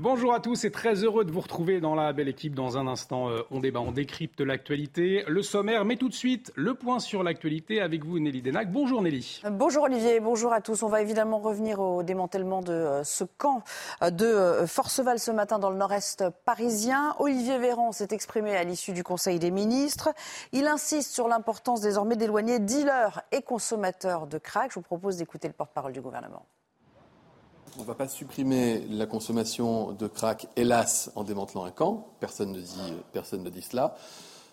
Bonjour à tous et très heureux de vous retrouver dans la belle équipe. Dans un instant, euh, on débat, on décrypte l'actualité, le sommaire, mais tout de suite, le point sur l'actualité avec vous, Nelly Denac. Bonjour Nelly. Bonjour Olivier, bonjour à tous. On va évidemment revenir au démantèlement de euh, ce camp euh, de Forceval ce matin dans le nord-est parisien. Olivier Véran s'est exprimé à l'issue du Conseil des ministres. Il insiste sur l'importance désormais d'éloigner dealers et consommateurs de crack. Je vous propose d'écouter le porte-parole du gouvernement. On ne va pas supprimer la consommation de crack, hélas, en démantelant un camp. Personne ne dit, personne ne dit cela.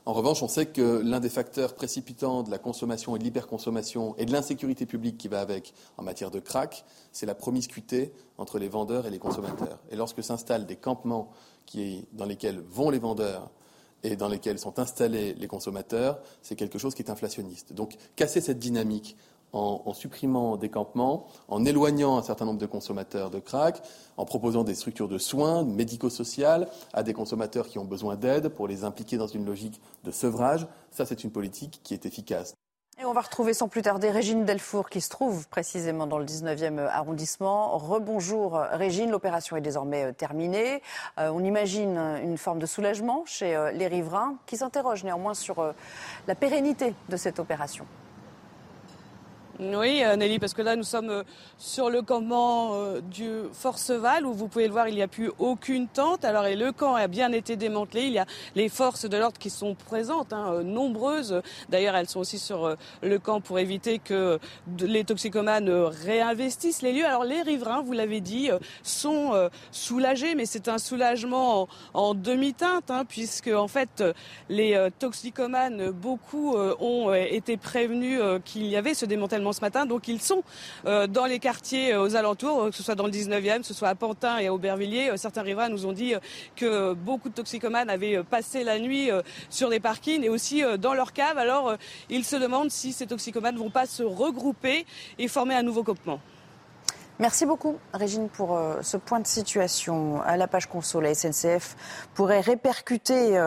En revanche, on sait que l'un des facteurs précipitants de la consommation et de l'hyperconsommation et de l'insécurité publique qui va avec en matière de crack, c'est la promiscuité entre les vendeurs et les consommateurs. Et lorsque s'installent des campements dans lesquels vont les vendeurs et dans lesquels sont installés les consommateurs, c'est quelque chose qui est inflationniste. Donc, casser cette dynamique en, supprimant des campements, en éloignant un certain nombre de consommateurs de crack, en proposant des structures de soins médico-sociales à des consommateurs qui ont besoin d'aide pour les impliquer dans une logique de sevrage. Ça, c'est une politique qui est efficace. Et on va retrouver sans plus tarder Régine Delfour qui se trouve précisément dans le 19e arrondissement. Rebonjour Régine, l'opération est désormais euh, terminée. Euh, on imagine une forme de soulagement chez euh, les riverains qui s'interrogent néanmoins sur la pérennité de cette opération. Oui, euh, Nelly, parce que là, nous sommes euh, sur le campement euh, du Forceval, où vous pouvez le voir, il n'y a plus aucune tente. Alors, et le camp a bien été démantelé. Il y a les forces de l'ordre qui sont présentes, hein, nombreuses. D'ailleurs, elles sont aussi sur le camp pour éviter que les toxicomanes réinvestissent les lieux. Alors, les riverains, vous l'avez dit, sont soulagés, mais c'est un soulagement en, demi-teinte, hein, puisque, en fait, les toxicomanes, beaucoup ont été prévenus qu'il y avait ce démantèlement ce matin. Donc ils sont euh, dans les quartiers euh, aux alentours, que ce soit dans le 19e, que ce soit à Pantin et à Aubervilliers. Euh, certains riverains nous ont dit que beaucoup de toxicomanes avaient passé la nuit sur les parkings et aussi dans leur cave. Alors ils se demandent si ces toxicomanes ne vont pas se regrouper et former un nouveau campement. Merci beaucoup, Régine, pour ce point de situation. À la page console, la SNCF pourrait répercuter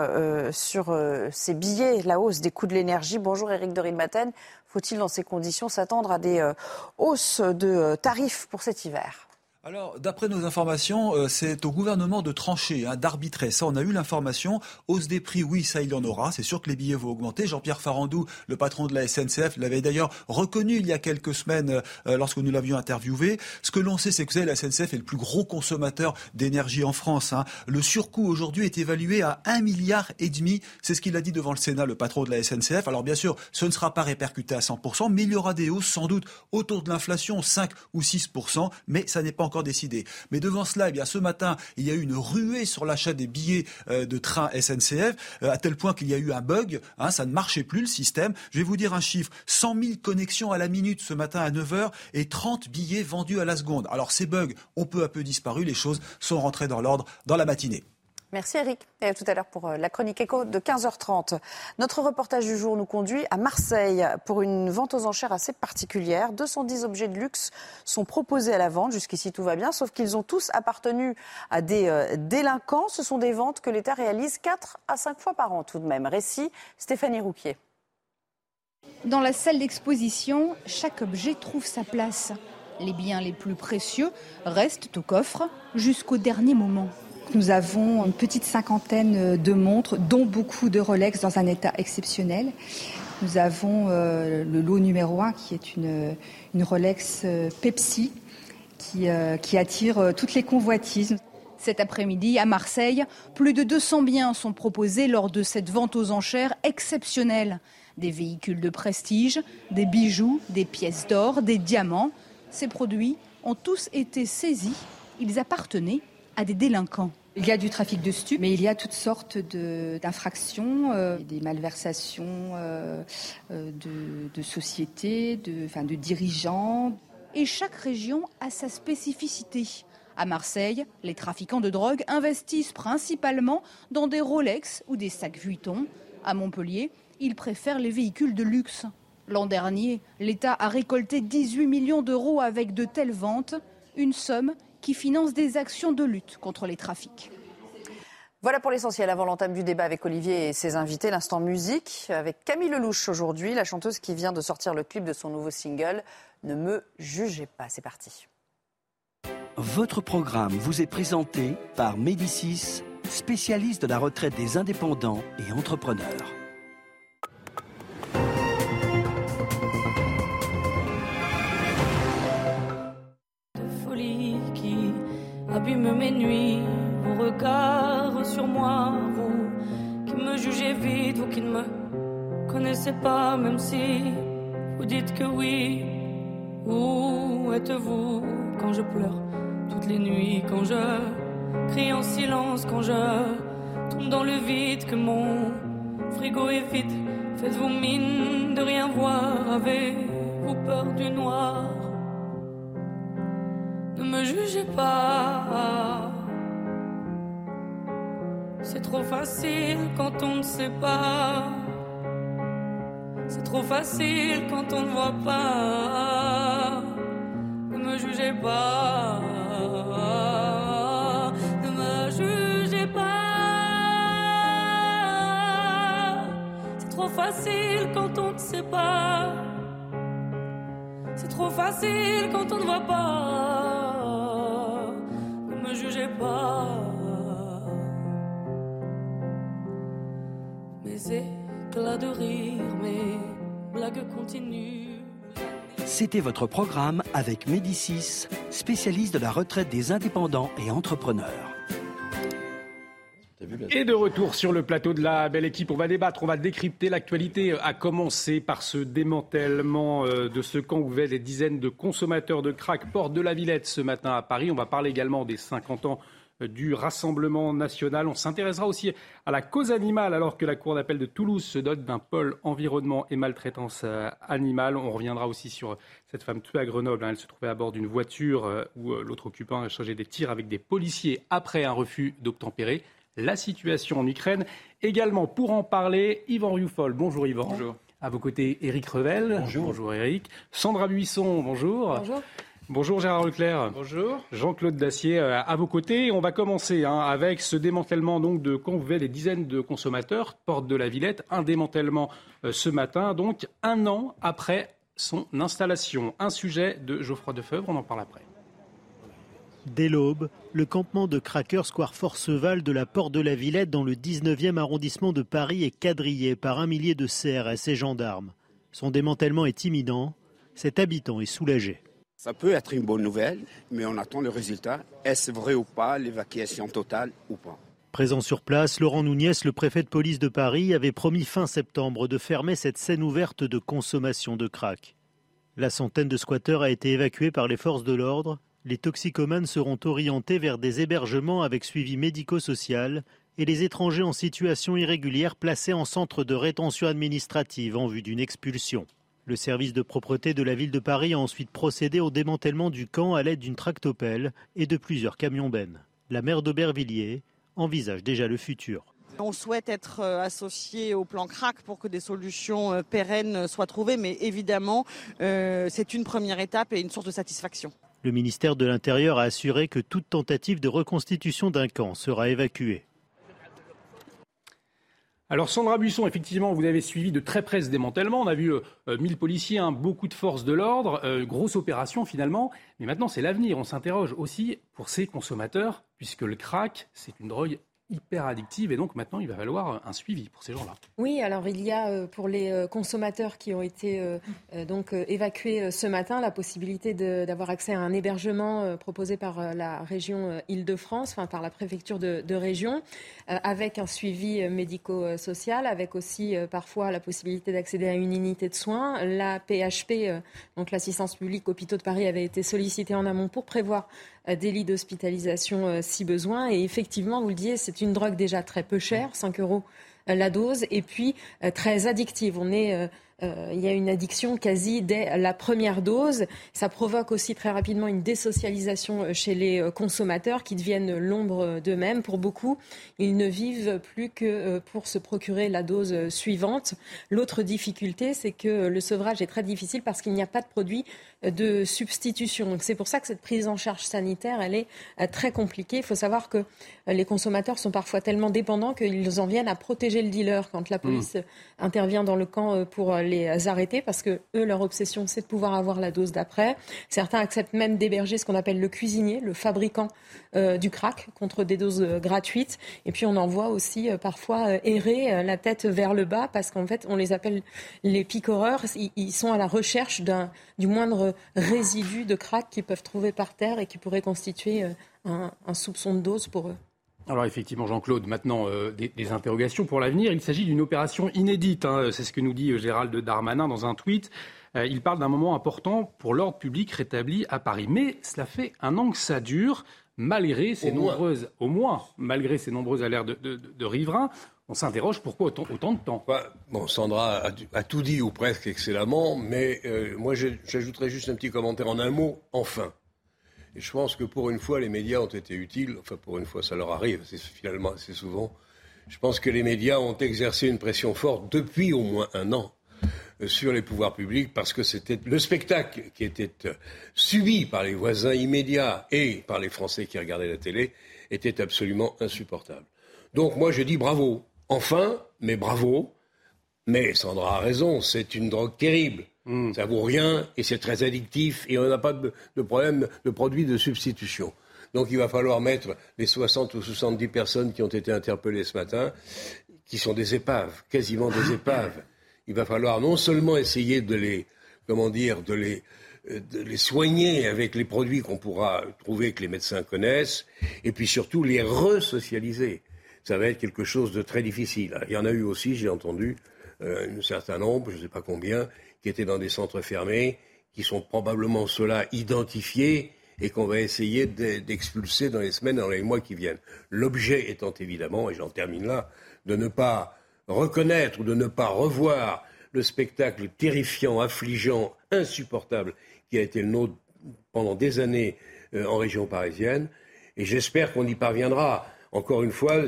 sur ces billets la hausse des coûts de l'énergie. Bonjour, Eric de Maten. Faut-il, dans ces conditions, s'attendre à des euh, hausses de euh, tarifs pour cet hiver? Alors, d'après nos informations, euh, c'est au gouvernement de trancher, hein, d'arbitrer. Ça, on a eu l'information. Hausse des prix, oui, ça, il y en aura. C'est sûr que les billets vont augmenter. Jean-Pierre Farandou, le patron de la SNCF, l'avait d'ailleurs reconnu il y a quelques semaines euh, lorsque nous l'avions interviewé. Ce que l'on sait, c'est que la SNCF est le plus gros consommateur d'énergie en France. Hein. Le surcoût aujourd'hui est évalué à un milliard et demi. C'est ce qu'il a dit devant le Sénat, le patron de la SNCF. Alors, bien sûr, ce ne sera pas répercuté à 100%, mais il y aura des hausses sans doute autour de l'inflation, 5 ou 6%, mais ça n'est pas encore décidé. Mais devant cela, eh bien, ce matin, il y a eu une ruée sur l'achat des billets euh, de train SNCF, euh, à tel point qu'il y a eu un bug. Hein, ça ne marchait plus le système. Je vais vous dire un chiffre 100 000 connexions à la minute ce matin à 9 h et 30 billets vendus à la seconde. Alors ces bugs ont peu à peu disparu. Les choses sont rentrées dans l'ordre dans la matinée. Merci Eric. Et à tout à l'heure pour euh, la chronique éco de 15h30. Notre reportage du jour nous conduit à Marseille pour une vente aux enchères assez particulière. 210 objets de luxe sont proposés à la vente. Jusqu'ici tout va bien, sauf qu'ils ont tous appartenu à des euh, délinquants. Ce sont des ventes que l'État réalise 4 à 5 fois par an tout de même. Récit Stéphanie Rouquier. Dans la salle d'exposition, chaque objet trouve sa place. Les biens les plus précieux restent au coffre jusqu'au dernier moment. Nous avons une petite cinquantaine de montres, dont beaucoup de Rolex dans un état exceptionnel. Nous avons euh, le lot numéro un qui est une, Rolex euh, Pepsi qui, euh, qui attire toutes les convoitises. Cet après-midi, à Marseille, plus de 200 biens sont proposés lors de cette vente aux enchères exceptionnelle. Des véhicules de prestige, des bijoux, des pièces d'or, des diamants. Ces produits ont tous été saisis. Ils appartenaient à des délinquants. Il y a du trafic de stupes, mais il y a toutes sortes d'infractions, euh, des malversations euh, euh, de, sociétés, de, de dirigeants. et chaque région a sa spécificité. À Marseille, les trafiquants de drogue investissent principalement dans des Rolex ou des sacs Vuitton. À Montpellier, ils préfèrent les véhicules de luxe. L'an dernier, l'État a récolté 18 millions d'euros avec de telles ventes, une somme qui finance des actions de lutte contre les trafics. Voilà pour l'essentiel avant l'entame du débat avec Olivier et ses invités. L'instant musique avec Camille Lelouch aujourd'hui, la chanteuse qui vient de sortir le clip de son nouveau single Ne me jugez pas. C'est parti. Votre programme vous est présenté par Médicis, spécialiste de la retraite des indépendants et entrepreneurs. Abîme mes nuits, vos regards sur moi, vous qui me jugez vite, vous qui ne me connaissez pas, même si vous dites que oui. Où êtes-vous quand je pleure? toutes les nuits quand je crie en silence, quand je tombe dans le vide, que mon frigo est vide? Faites-vous mine de rien voir, avez-vous peur du noir? Me jugez pas. C'est trop facile quand on ne sait pas. C'est trop facile quand on ne voit pas. Ne me jugez pas. Ne me jugez pas. C'est trop facile quand on ne sait pas. C'est trop facile quand on ne voit pas. Ne jugez pas. Mes éclats de rire, mes blagues continuent. C'était votre programme avec Médicis, spécialiste de la retraite des indépendants et entrepreneurs. Et de retour sur le plateau de la belle équipe, on va débattre, on va décrypter l'actualité, à commencer par ce démantèlement euh, de ce camp où des dizaines de consommateurs de crack porte de la Villette ce matin à Paris. On va parler également des 50 ans euh, du Rassemblement national. On s'intéressera aussi à la cause animale alors que la Cour d'appel de Toulouse se dote d'un pôle environnement et maltraitance euh, animale. On reviendra aussi sur cette femme tuée à Grenoble. Hein. Elle se trouvait à bord d'une voiture où l'autre occupant a chargé des tirs avec des policiers après un refus d'obtempérer la situation en Ukraine. Également, pour en parler, Yvan Rioufol. Bonjour Yvan. Bonjour. À vos côtés, Éric Revel. Bonjour. Bonjour Éric. Sandra Buisson, bonjour. Bonjour. Bonjour Gérard Leclerc. Bonjour. Jean-Claude Dacier euh, à vos côtés. On va commencer hein, avec ce démantèlement donc de Convey, des dizaines de consommateurs, porte de la Villette. Un démantèlement euh, ce matin, donc un an après son installation. Un sujet de Geoffroy Defebvre, on en parle après. Dès l'aube, le campement de Cracker Square Forceval de la Porte de la Villette dans le 19e arrondissement de Paris est quadrillé par un millier de CRS et gendarmes. Son démantèlement est imminent. Cet habitant est soulagé. Ça peut être une bonne nouvelle, mais on attend le résultat. Est-ce vrai ou pas, l'évacuation totale ou pas? Présent sur place, Laurent Nouniès, le préfet de police de Paris, avait promis fin septembre de fermer cette scène ouverte de consommation de crack. La centaine de squatteurs a été évacuée par les forces de l'ordre. Les toxicomanes seront orientés vers des hébergements avec suivi médico-social et les étrangers en situation irrégulière placés en centre de rétention administrative en vue d'une expulsion. Le service de propreté de la ville de Paris a ensuite procédé au démantèlement du camp à l'aide d'une tractopelle et de plusieurs camions bennes. La maire d'Aubervilliers envisage déjà le futur. On souhaite être euh, associé au plan CRAC pour que des solutions euh, pérennes soient trouvées, mais évidemment, euh, c'est une première étape et une source de satisfaction. Le ministère de l'Intérieur a assuré que toute tentative de reconstitution d'un camp sera évacuée. Alors Sandra Buisson, effectivement, vous avez suivi de très près ce démantèlement. On a vu euh, 1000 policiers, hein, beaucoup de forces de l'ordre, euh, grosse opération finalement. Mais maintenant, c'est l'avenir. On s'interroge aussi pour ces consommateurs, puisque le crack, c'est une drogue hyper addictive et donc maintenant il va falloir un suivi pour ces gens-là. Oui, alors il y a euh, pour les euh, consommateurs qui ont été euh, donc évacués ce matin la possibilité d'avoir accès à un hébergement proposé par la région Île-de-France, enfin par la préfecture de, de région, avec un suivi médico-social, avec aussi parfois la possibilité d'accéder à une unité de soins. La PHP, donc l'assistance publique hôpitaux de Paris, avait été sollicitée en amont pour prévoir des lits d'hospitalisation si besoin. Et effectivement, vous le disiez, c'est une drogue déjà très peu chère, 5 euros la dose, et puis très addictive. On est euh, il y a une addiction quasi dès la première dose. Ça provoque aussi très rapidement une désocialisation chez les consommateurs qui deviennent l'ombre d'eux-mêmes. Pour beaucoup, ils ne vivent plus que pour se procurer la dose suivante. L'autre difficulté, c'est que le sevrage est très difficile parce qu'il n'y a pas de produit de substitution. C'est pour ça que cette prise en charge sanitaire, elle est très compliquée. Il faut savoir que les consommateurs sont parfois tellement dépendants qu'ils en viennent à protéger le dealer quand la police intervient dans le camp pour les arrêter parce que eux, leur obsession, c'est de pouvoir avoir la dose d'après. Certains acceptent même d'héberger ce qu'on appelle le cuisinier, le fabricant euh, du crack contre des doses euh, gratuites. Et puis on en voit aussi euh, parfois errer la tête vers le bas parce qu'en fait, on les appelle les picoreurs. Ils, sont à la recherche du moindre résidu de crack qu'ils peuvent trouver par terre et qui pourrait constituer un, soupçon de dose pour eux. Alors effectivement, Jean-Claude, maintenant des, interrogations pour l'avenir. Il s'agit d'une opération inédite, hein. c'est ce que nous dit Gérald Darmanin dans un tweet. il parle d'un moment important pour l'ordre public rétabli à Paris. Mais cela fait un an que ça dure malgré ces nombreuses, au moins, malgré ces nombreuses alertes de, riverains, on s'interroge pourquoi autant, de temps? Bon, Sandra a, tout dit, ou presque excellemment, mais euh, moi j'ajouterais juste un petit commentaire en un mot, enfin. Et je pense que pour une fois, les médias ont été utiles, enfin pour une fois ça leur arrive, c'est finalement assez souvent. Je pense que les médias ont exercé une pression forte depuis au moins un an sur les pouvoirs publics parce que c'était le spectacle qui était euh, subi par les voisins immédiats et par les Français qui regardaient la télé était absolument insupportable. Donc moi je dis bravo. Enfin, mais bravo. Mais Sandra a raison, c'est une drogue terrible. Hmm. Ça vaut rien et c'est très addictif et on n'a pas de, de, problème de produits de substitution. Donc il va falloir mettre les 60 ou 70 personnes qui ont été interpellées ce matin, qui sont des épaves, quasiment des épaves il va falloir non seulement essayer de les, comment dire, de les, euh, de les soigner avec les produits qu'on pourra trouver que les médecins connaissent, et puis surtout les resocialiser. Ça va être quelque chose de très difficile. Il y en a eu aussi, j'ai entendu, euh, un certain nombre, je ne sais pas combien, qui étaient dans des centres fermés, qui sont probablement ceux-là identifiés et qu'on va essayer d'expulser dans les semaines, dans les mois qui viennent. L'objet étant évidemment, et j'en termine là, de ne pas reconnaître ou de ne pas revoir le spectacle terrifiant, affligeant, insupportable qui a été le nôtre pendant des années euh, en région parisienne. Et j'espère qu'on y parviendra. Encore une fois,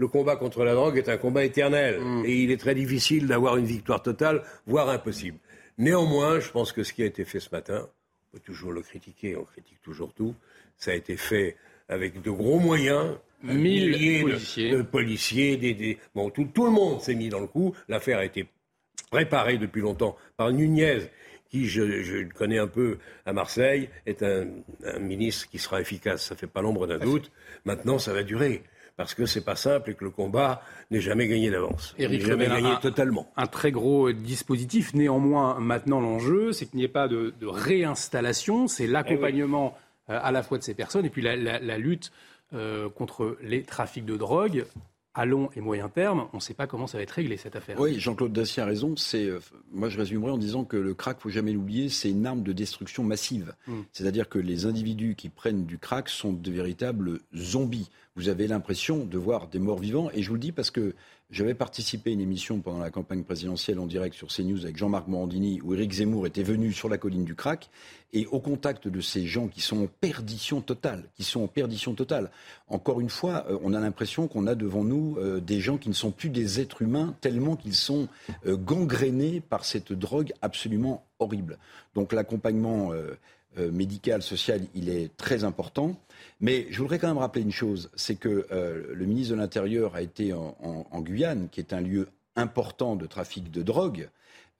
le combat contre la drogue est un combat éternel. Mm. Et il est très difficile d'avoir une victoire totale, voire impossible. Néanmoins, je pense que ce qui a été fait ce matin, on peut toujours le critiquer, on critique toujours tout, ça a été fait avec de gros moyens, Mille policiers. De, policiers, des, bon, tout, tout, le monde s'est mis dans le coup. L'affaire a été préparée depuis longtemps par Nunez, qui, je, je connais un peu à Marseille, est un, ministre qui sera efficace. Ça fait pas l'ombre d'un doute. Maintenant, ça va durer. Parce que c'est pas simple et que le combat n'est jamais gagné d'avance. Jamais gagné un, totalement. Un très gros dispositif. Néanmoins, maintenant, l'enjeu, c'est qu'il n'y ait pas de, réinstallation. C'est l'accompagnement eh euh, à la fois de ces personnes et puis la, la lutte euh, contre les trafics de drogue à long et moyen terme, on ne sait pas comment ça va être réglé cette affaire. Oui, Jean-Claude Dacier a raison. C'est, euh, moi, je résumerai en disant que le crack, faut jamais l'oublier, c'est une arme de destruction massive. Hmm. C'est-à-dire que les individus qui prennent du crack sont de véritables zombies. Vous avez l'impression de voir des morts vivants, et je vous le dis parce que j'avais participé à une émission pendant la campagne présidentielle en direct sur CNews avec Jean-Marc Morandini, où Éric Zemmour était venu sur la colline du crack, et au contact de ces gens qui sont en perdition totale, qui sont en perdition totale. Encore une fois, euh, on a l'impression qu'on a devant nous euh, des gens qui ne sont plus des êtres humains, tellement qu'ils sont euh, gangrénés par cette drogue absolument horrible. Donc l'accompagnement médical, social, il est très important. Mais je voudrais quand même rappeler une chose, c'est que euh, le ministre de l'Intérieur a été en, Guyane, qui est un lieu important de trafic de drogue,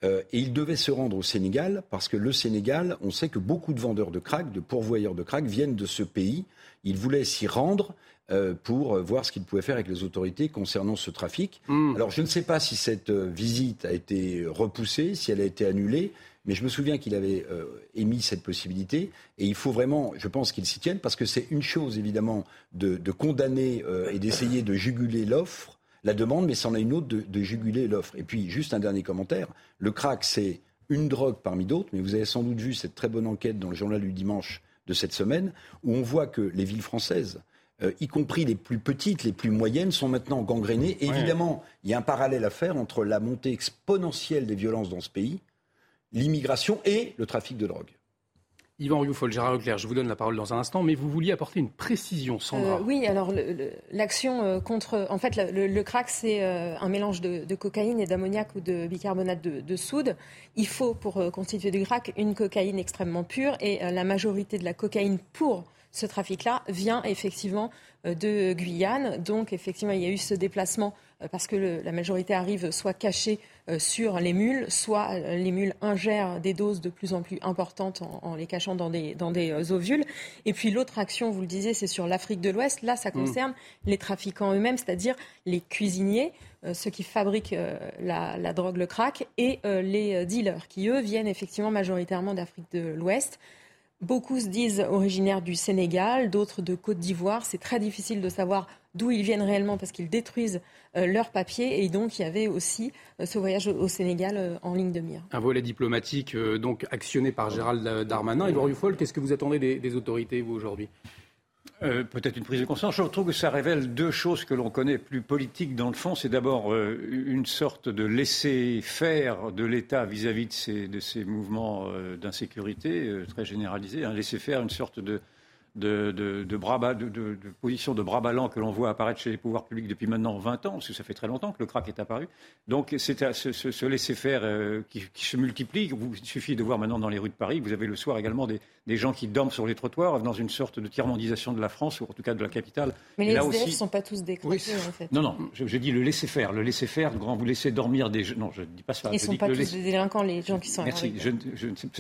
euh, et il devait se rendre au Sénégal, parce que le Sénégal, on sait que beaucoup de vendeurs de crack, de pourvoyeurs de crack, viennent de ce pays. Il voulait s'y rendre euh, pour voir ce qu'il pouvait faire avec les autorités concernant ce trafic. Hmm. Alors je ne sais pas si cette visite a été repoussée, si elle a été annulée. Mais je me souviens qu'il avait euh, émis cette possibilité. Et il faut vraiment, je pense qu'il s'y tienne, parce que c'est une chose, évidemment, de, condamner euh, et d'essayer de juguler l'offre, la demande, mais c'en est une autre de, juguler l'offre. Et puis, juste un dernier commentaire. Le crack, c'est une drogue parmi d'autres, mais vous avez sans doute vu cette très bonne enquête dans le journal du dimanche de cette semaine, où on voit que les villes françaises euh, y compris les plus petites, les plus moyennes, sont maintenant gangrénées. Évidemment, il y a un parallèle à faire entre la montée exponentielle des violences dans ce pays, l'immigration et le trafic de drogue. Yvan Rioufol, Gérard Leclerc, je vous donne la parole dans un instant, mais vous vouliez apporter une précision, Sandra. Euh, oui, alors l'action euh, contre... En fait, le, crack, c'est euh, un mélange de, cocaïne et d'ammoniac ou de bicarbonate de, soude. Il faut, pour constituer du crack, une cocaïne extrêmement pure et la majorité de la cocaïne pour ce trafic-là vient effectivement de Guyane. Donc, effectivement, il y a eu ce déplacement parce que la majorité arrive soit cachée sur les mules, soit euh, les mules ingèrent des doses de plus en plus importantes en, les cachant dans des, dans des euh, ovules. Et puis l'autre action, vous le disiez, c'est sur l'Afrique de l'Ouest. Là, ça mm. concerne les trafiquants eux-mêmes, c'est-à-dire les cuisiniers, ceux qui fabriquent la, drogue, le crack, et les dealers, qui eux viennent effectivement majoritairement d'Afrique de l'Ouest. Beaucoup se disent originaires du Sénégal, d'autres de Côte d'Ivoire. C'est très difficile de savoir d'où ils viennent réellement parce qu'ils détruisent euh, leurs papiers. Et donc, il y avait aussi euh, ce voyage au, Sénégal euh, en ligne de mire. Un volet diplomatique donc actionné par Gérald Darmanin. Yvan Ruffol, qu'est-ce que vous attendez des, autorités, vous, aujourd'hui? Peut-être une prise de conscience. Je trouve que ça révèle deux choses que l'on connaît plus politiques dans le fond. C'est d'abord une sorte de laisser-faire de l'État vis-à-vis de ces, de ces mouvements d'insécurité très généralisés. Un laisser-faire, une sorte de, de, de, de, bras, de, de, position de bras ballants que l'on voit apparaître chez les pouvoirs publics depuis maintenant 20 ans, parce que ça fait très longtemps que le crack est apparu. Donc c'est ce, ce, ce laisser-faire euh, qui, qui, se multiplie. il suffit de voir maintenant dans les rues de Paris, vous avez le soir également des, des gens qui dorment sur les trottoirs dans une sorte de tiers-mondisation de la France, ou en tout cas de la capitale. Mais les SDF ne sont pas tous des oui, en fait. Non, non, je, je dis le laisser-faire. Le laisser-faire, grand, vous laissez dormir des... Non, je ne dis pas ça. Ils ne sont pas tous des délinquants, les gens qui sont Merci. Je,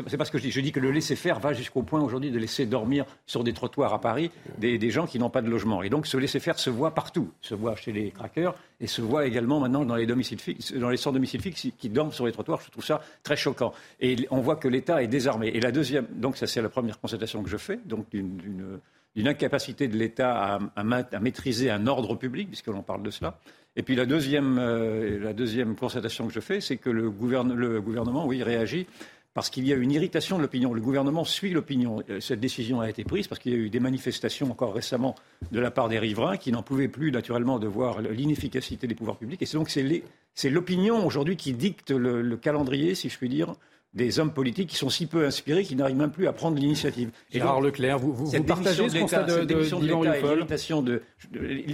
c'est pas ce que je dis. Je dis que le laisser-faire va jusqu'au point aujourd'hui de laisser dormir sur des trottoirs à Paris des, gens qui n'ont pas de logement. Et donc ce laisser-faire se voit partout. Se voit chez les craqueurs et se voit également maintenant dans les, domiciles dans les centres domiciles qui dorment sur les trottoirs. Je trouve ça très choquant. Et on voit que l'État est désarmé. Et la deuxième, donc ça c'est la première constatation que je fais, donc d'une incapacité de l'État à, maîtriser un ordre public, puisque l'on parle de cela. Et puis la deuxième, euh, la deuxième constatation que je fais, c'est que le, le, gouvernement, oui, réagit parce qu'il y a une irritation de l'opinion. Le gouvernement suit l'opinion. Euh, cette décision a été prise parce qu'il y a eu des manifestations encore récemment de la part des riverains qui n'en pouvaient plus naturellement de voir l'inefficacité des pouvoirs publics. Et donc c'est l'opinion aujourd'hui qui dicte le, calendrier, si je puis dire, des hommes politiques qui sont si peu inspirés qu'ils n'arrivent même plus à prendre l'initiative. Gérard Leclerc, vous, vous, vous partagez ce constat de, de, de,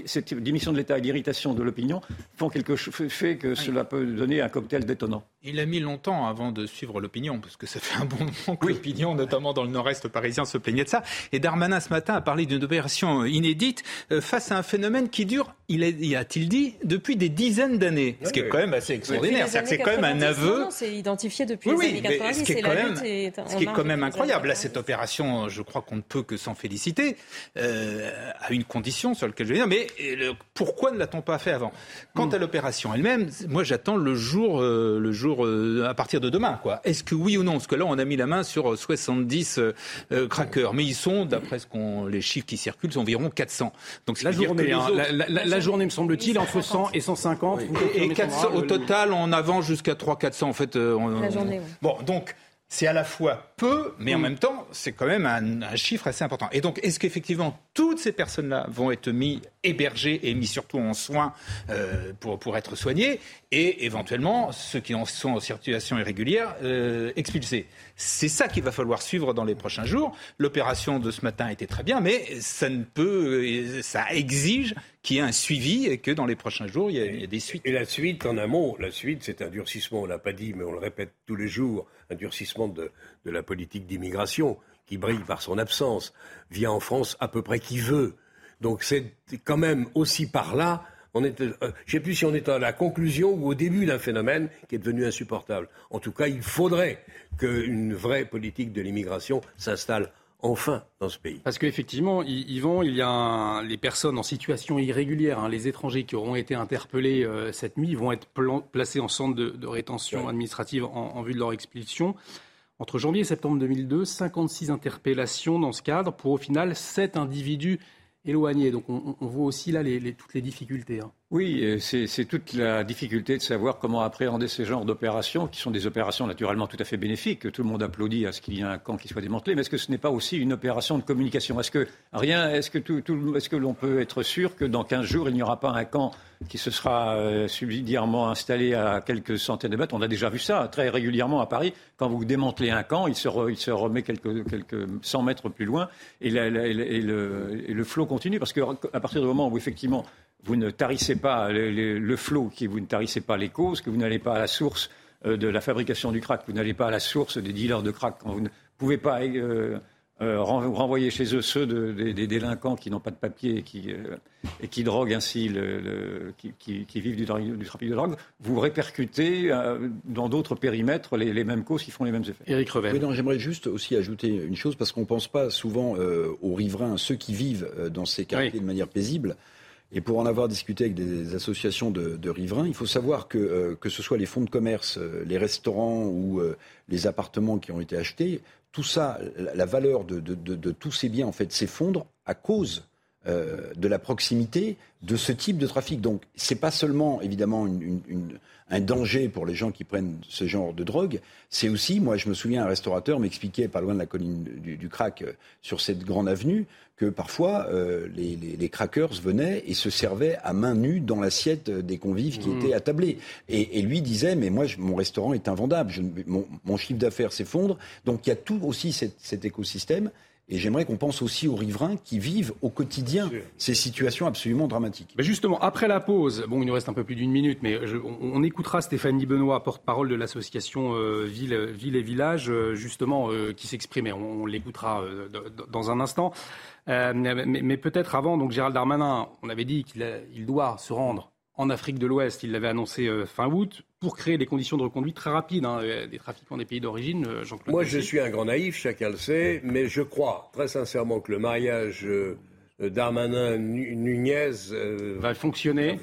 cette démission de l'État et l'irritation de l'opinion font quelque chose, fait que cela peut donner un cocktail détonnant. Il a mis longtemps avant de suivre l'opinion, parce que ça fait un bon moment que l'opinion, notamment dans le nord-est parisien, se plaignait de ça. Et Darmanin, ce matin, a parlé d'une opération inédite euh, face à un phénomène qui dure, il a-t-il dit, depuis des dizaines d'années. Ce qui est quand même assez extraordinaire. C'est quand même un aveu. C'est identifié depuis les années 90 ce qui est quand même, ce qui est quand même incroyable. Là, cette opération, je crois qu'on ne peut que s'en féliciter, euh, à une condition sur laquelle je vais dire. Mais euh, pourquoi ne l'a-t-on pas fait avant? Quant à l'opération elle-même, moi, j'attends le jour, le jour euh, à partir de demain. quoi. Est-ce que oui ou non? Parce que là, on a mis la main sur 70 euh, euh, crackers. Mais ils sont, d'après ce qu'on, les chiffres qui circulent, sont environ 400. Donc la journée, hein, la, journée, me semble-t-il, entre 100 et 150. Et, 400, au total, on avance jusqu'à 300-400 en fait. la journée, Bon, donc c'est à la fois peu, mais en même temps, c'est quand même un, chiffre assez important. Et donc, est-ce qu'effectivement, toutes ces personnes-là vont être mises, hébergées et mises surtout en soins euh, pour, pour être soignées, et éventuellement, ceux qui en sont en situation irrégulière, euh, expulsés? C'est ça qu'il va falloir suivre dans les prochains jours. L'opération de ce matin était très bien, mais ça ne peut, ça exige qu'il y ait un suivi et que dans les prochains jours, il y a, des suites. Et la suite, en amont, la suite, c'est un durcissement, on l'a pas dit, mais on le répète tous les jours, un durcissement de, la politique d'immigration qui brille par son absence, vient en France à peu près qui veut. Donc c'est quand même aussi par là on est, euh, je ne sais plus si on est à la conclusion ou au début d'un phénomène qui est devenu insupportable. En tout cas, il faudrait qu'une vraie politique de l'immigration s'installe enfin dans ce pays. Parce qu'effectivement, Yvan, il y a les personnes en situation irrégulière, hein, les étrangers qui auront été interpellés euh, cette nuit, vont être placés en centre de, rétention administrative en, vue de leur expulsion. Entre janvier et septembre 2002, 56 interpellations dans ce cadre, pour au final 7 individus éloignés. Donc on, voit aussi là toutes les difficultés. Hein. Oui, c'est toute la difficulté de savoir comment appréhender ces genres d'opérations, qui sont des opérations naturellement tout à fait bénéfiques. Tout le monde applaudit à ce qu'il y ait un camp qui soit démantelé, mais est-ce que ce n'est pas aussi une opération de communication? Est-ce que rien, est-ce que, tout, est-ce que l'on peut être sûr que dans 15 jours, il n'y aura pas un camp qui se sera euh, subsidiairement installé à quelques centaines de mètres? On a déjà vu ça très régulièrement à Paris. Quand vous démantelez un camp, il se, remet quelques, quelques 100 mètres plus loin et le flot continue parce qu'à partir du moment où effectivement vous ne tarissez pas le, flot, que vous ne tarissez pas les causes, que vous n'allez pas à la source euh, de la fabrication du crack, vous n'allez pas à la source des dealers de crack, quand vous ne pouvez pas euh, euh, renvoyer chez eux ceux des, délinquants qui n'ont pas de papier et qui, et qui droguent ainsi, le, qui, vivent du, trafic de drogue, vous répercutez dans d'autres périmètres les, mêmes causes qui font les mêmes effets. Éric Revel. J'aimerais juste aussi ajouter une chose, parce qu'on ne pense pas souvent aux riverains, ceux qui vivent dans ces quartiers de manière paisible. Et pour en avoir discuté avec des associations de, riverains, il faut savoir que, euh, que ce soit les fonds de commerce, euh, les restaurants ou euh, les appartements qui ont été achetés, tout ça, la, valeur de, de, tous ces biens, en fait, s'effondre à cause de la proximité de ce type de trafic. Donc, ce n'est pas seulement, évidemment, une, un danger pour les gens qui prennent ce genre de drogue, c'est aussi, moi je me souviens, un restaurateur m'expliquait, pas loin de la colline du, crack, euh, sur cette grande avenue, que parfois euh, les, les, crackers venaient et se servaient à main nue dans l'assiette des convives qui mmh. étaient attablés. Et, et lui disait, mais moi mon restaurant est invendable, mon, chiffre d'affaires s'effondre. Donc il y a tout aussi cet écosystème. Et j'aimerais qu'on pense aussi aux riverains qui vivent au quotidien ces situations absolument dramatiques. Mais justement, après la pause, bon, il nous reste un peu plus d'une minute, mais on, écoutera Stéphanie Benoît, porte-parole de l'association euh, Ville, Ville, et Village, euh, justement, euh, qui s'exprimait. On, l'écoutera dans un instant. mais, mais peut-être avant, donc Gérald Darmanin, on avait dit qu'il doit se rendre en Afrique de l'Ouest. Il l'avait annoncé fin août pour créer des conditions de reconduite très rapides hein, euh, des trafiquants des pays d'origine. Euh, Jean-Claude. Moi, je suis un grand naïf, chacun le sait, mais je crois très sincèrement que le mariage. Darmanin-Nunez va fonctionner.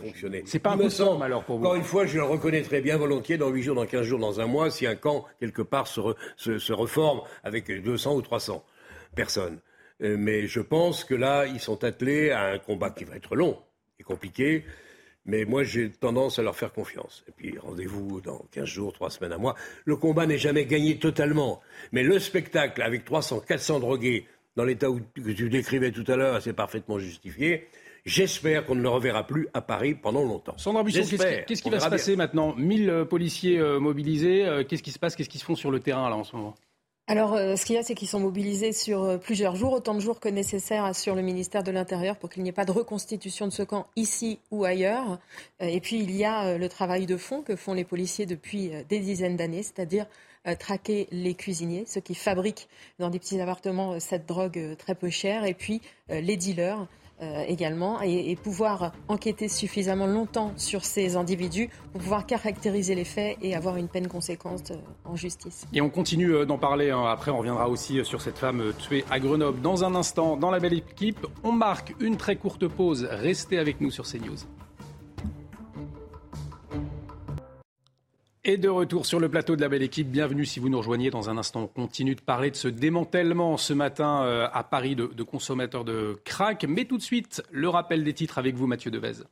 C'est pas un de alors pour vous. Encore une fois, je le reconnaîtrai bien volontiers dans 8 jours, dans 15 jours, dans un mois, si un camp quelque part se, se reforme avec 200 ou 300 personnes. mais je pense que là, ils sont attelés à un combat qui va être long et compliqué. Mais moi, j'ai tendance à leur faire confiance. Et puis, rendez-vous dans 15 jours, 3 semaines, à mois. Le combat n'est jamais gagné totalement. Mais le spectacle avec 300, 400 drogués, dans l'état que tu décrivais tout à l'heure, c'est parfaitement justifié. J'espère qu'on ne le reverra plus à Paris pendant longtemps. Sandra Busson, qu'est-ce qui, va se passer maintenant? 1000 euh, policiers euh, mobilisés. Euh, qu'est-ce qui se passe? Qu'est-ce qui se font sur le terrain là en ce moment? Alors, euh, ce qu'il y a, c'est qu'ils sont mobilisés sur euh, plusieurs jours, autant de jours que nécessaire assure le ministère de l'Intérieur pour qu'il n'y ait pas de reconstitution de ce camp ici ou ailleurs. Euh, et puis, il y a le travail de fond que font les policiers depuis des dizaines d'années, c'est-à-dire traquer les cuisiniers, ceux qui fabriquent dans des petits appartements cette drogue très peu chère, et puis les dealers. Euh, également et, pouvoir enquêter suffisamment longtemps sur ces individus pour pouvoir caractériser les faits et avoir une peine conséquente euh, en justice. Et on continue euh, d'en parler. Hein. Après, on reviendra aussi sur cette femme tuée à Grenoble. Dans un instant, dans la belle équipe, on marque une très courte pause. Restez avec nous sur CNews. Et de retour sur le plateau de la belle équipe, bienvenue si vous nous rejoignez dans un instant. On continue de parler de ce démantèlement ce matin euh, à Paris de, de consommateurs de crack. Mais tout de suite, le rappel des titres avec vous, Mathieu Devez.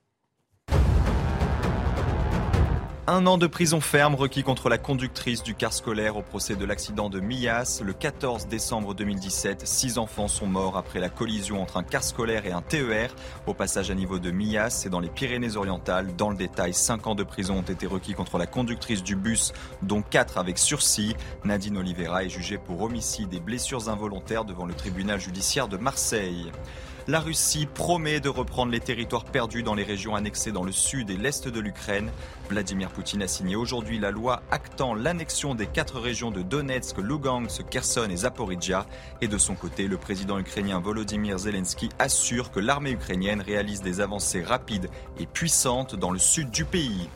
Un an de prison ferme requis contre la conductrice du car scolaire au procès de l'accident de Millas. Le 14 décembre 2017, six enfants sont morts après la collision entre un car scolaire et un TER au passage à niveau de Millas, c'est dans les Pyrénées-Orientales. Dans le détail, cinq ans de prison ont été requis contre la conductrice du bus, dont quatre avec sursis. Nadine Oliveira est jugée pour homicide et blessures involontaires devant le tribunal judiciaire de Marseille. La Russie promet de reprendre les territoires perdus dans les régions annexées dans le sud et l'est de l'Ukraine. Vladimir Poutine a signé aujourd'hui la loi actant l'annexion des quatre régions de Donetsk, Lugansk, Kherson et Zaporizhia. Et de son côté, le président ukrainien Volodymyr Zelensky assure que l'armée ukrainienne réalise des avancées rapides et puissantes dans le sud du pays.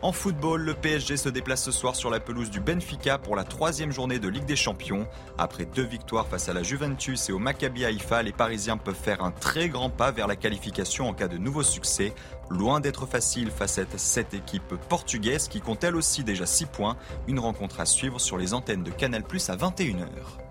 En football, le PSG se déplace ce soir sur la pelouse du Benfica pour la troisième journée de Ligue des Champions. Après deux victoires face à la Juventus et au Maccabi Haïfa, les Parisiens peuvent faire un très grand pas vers la qualification en cas de nouveau succès. Loin d'être facile face à cette équipe portugaise qui compte elle aussi déjà 6 points. Une rencontre à suivre sur les antennes de Canal Plus à 21h.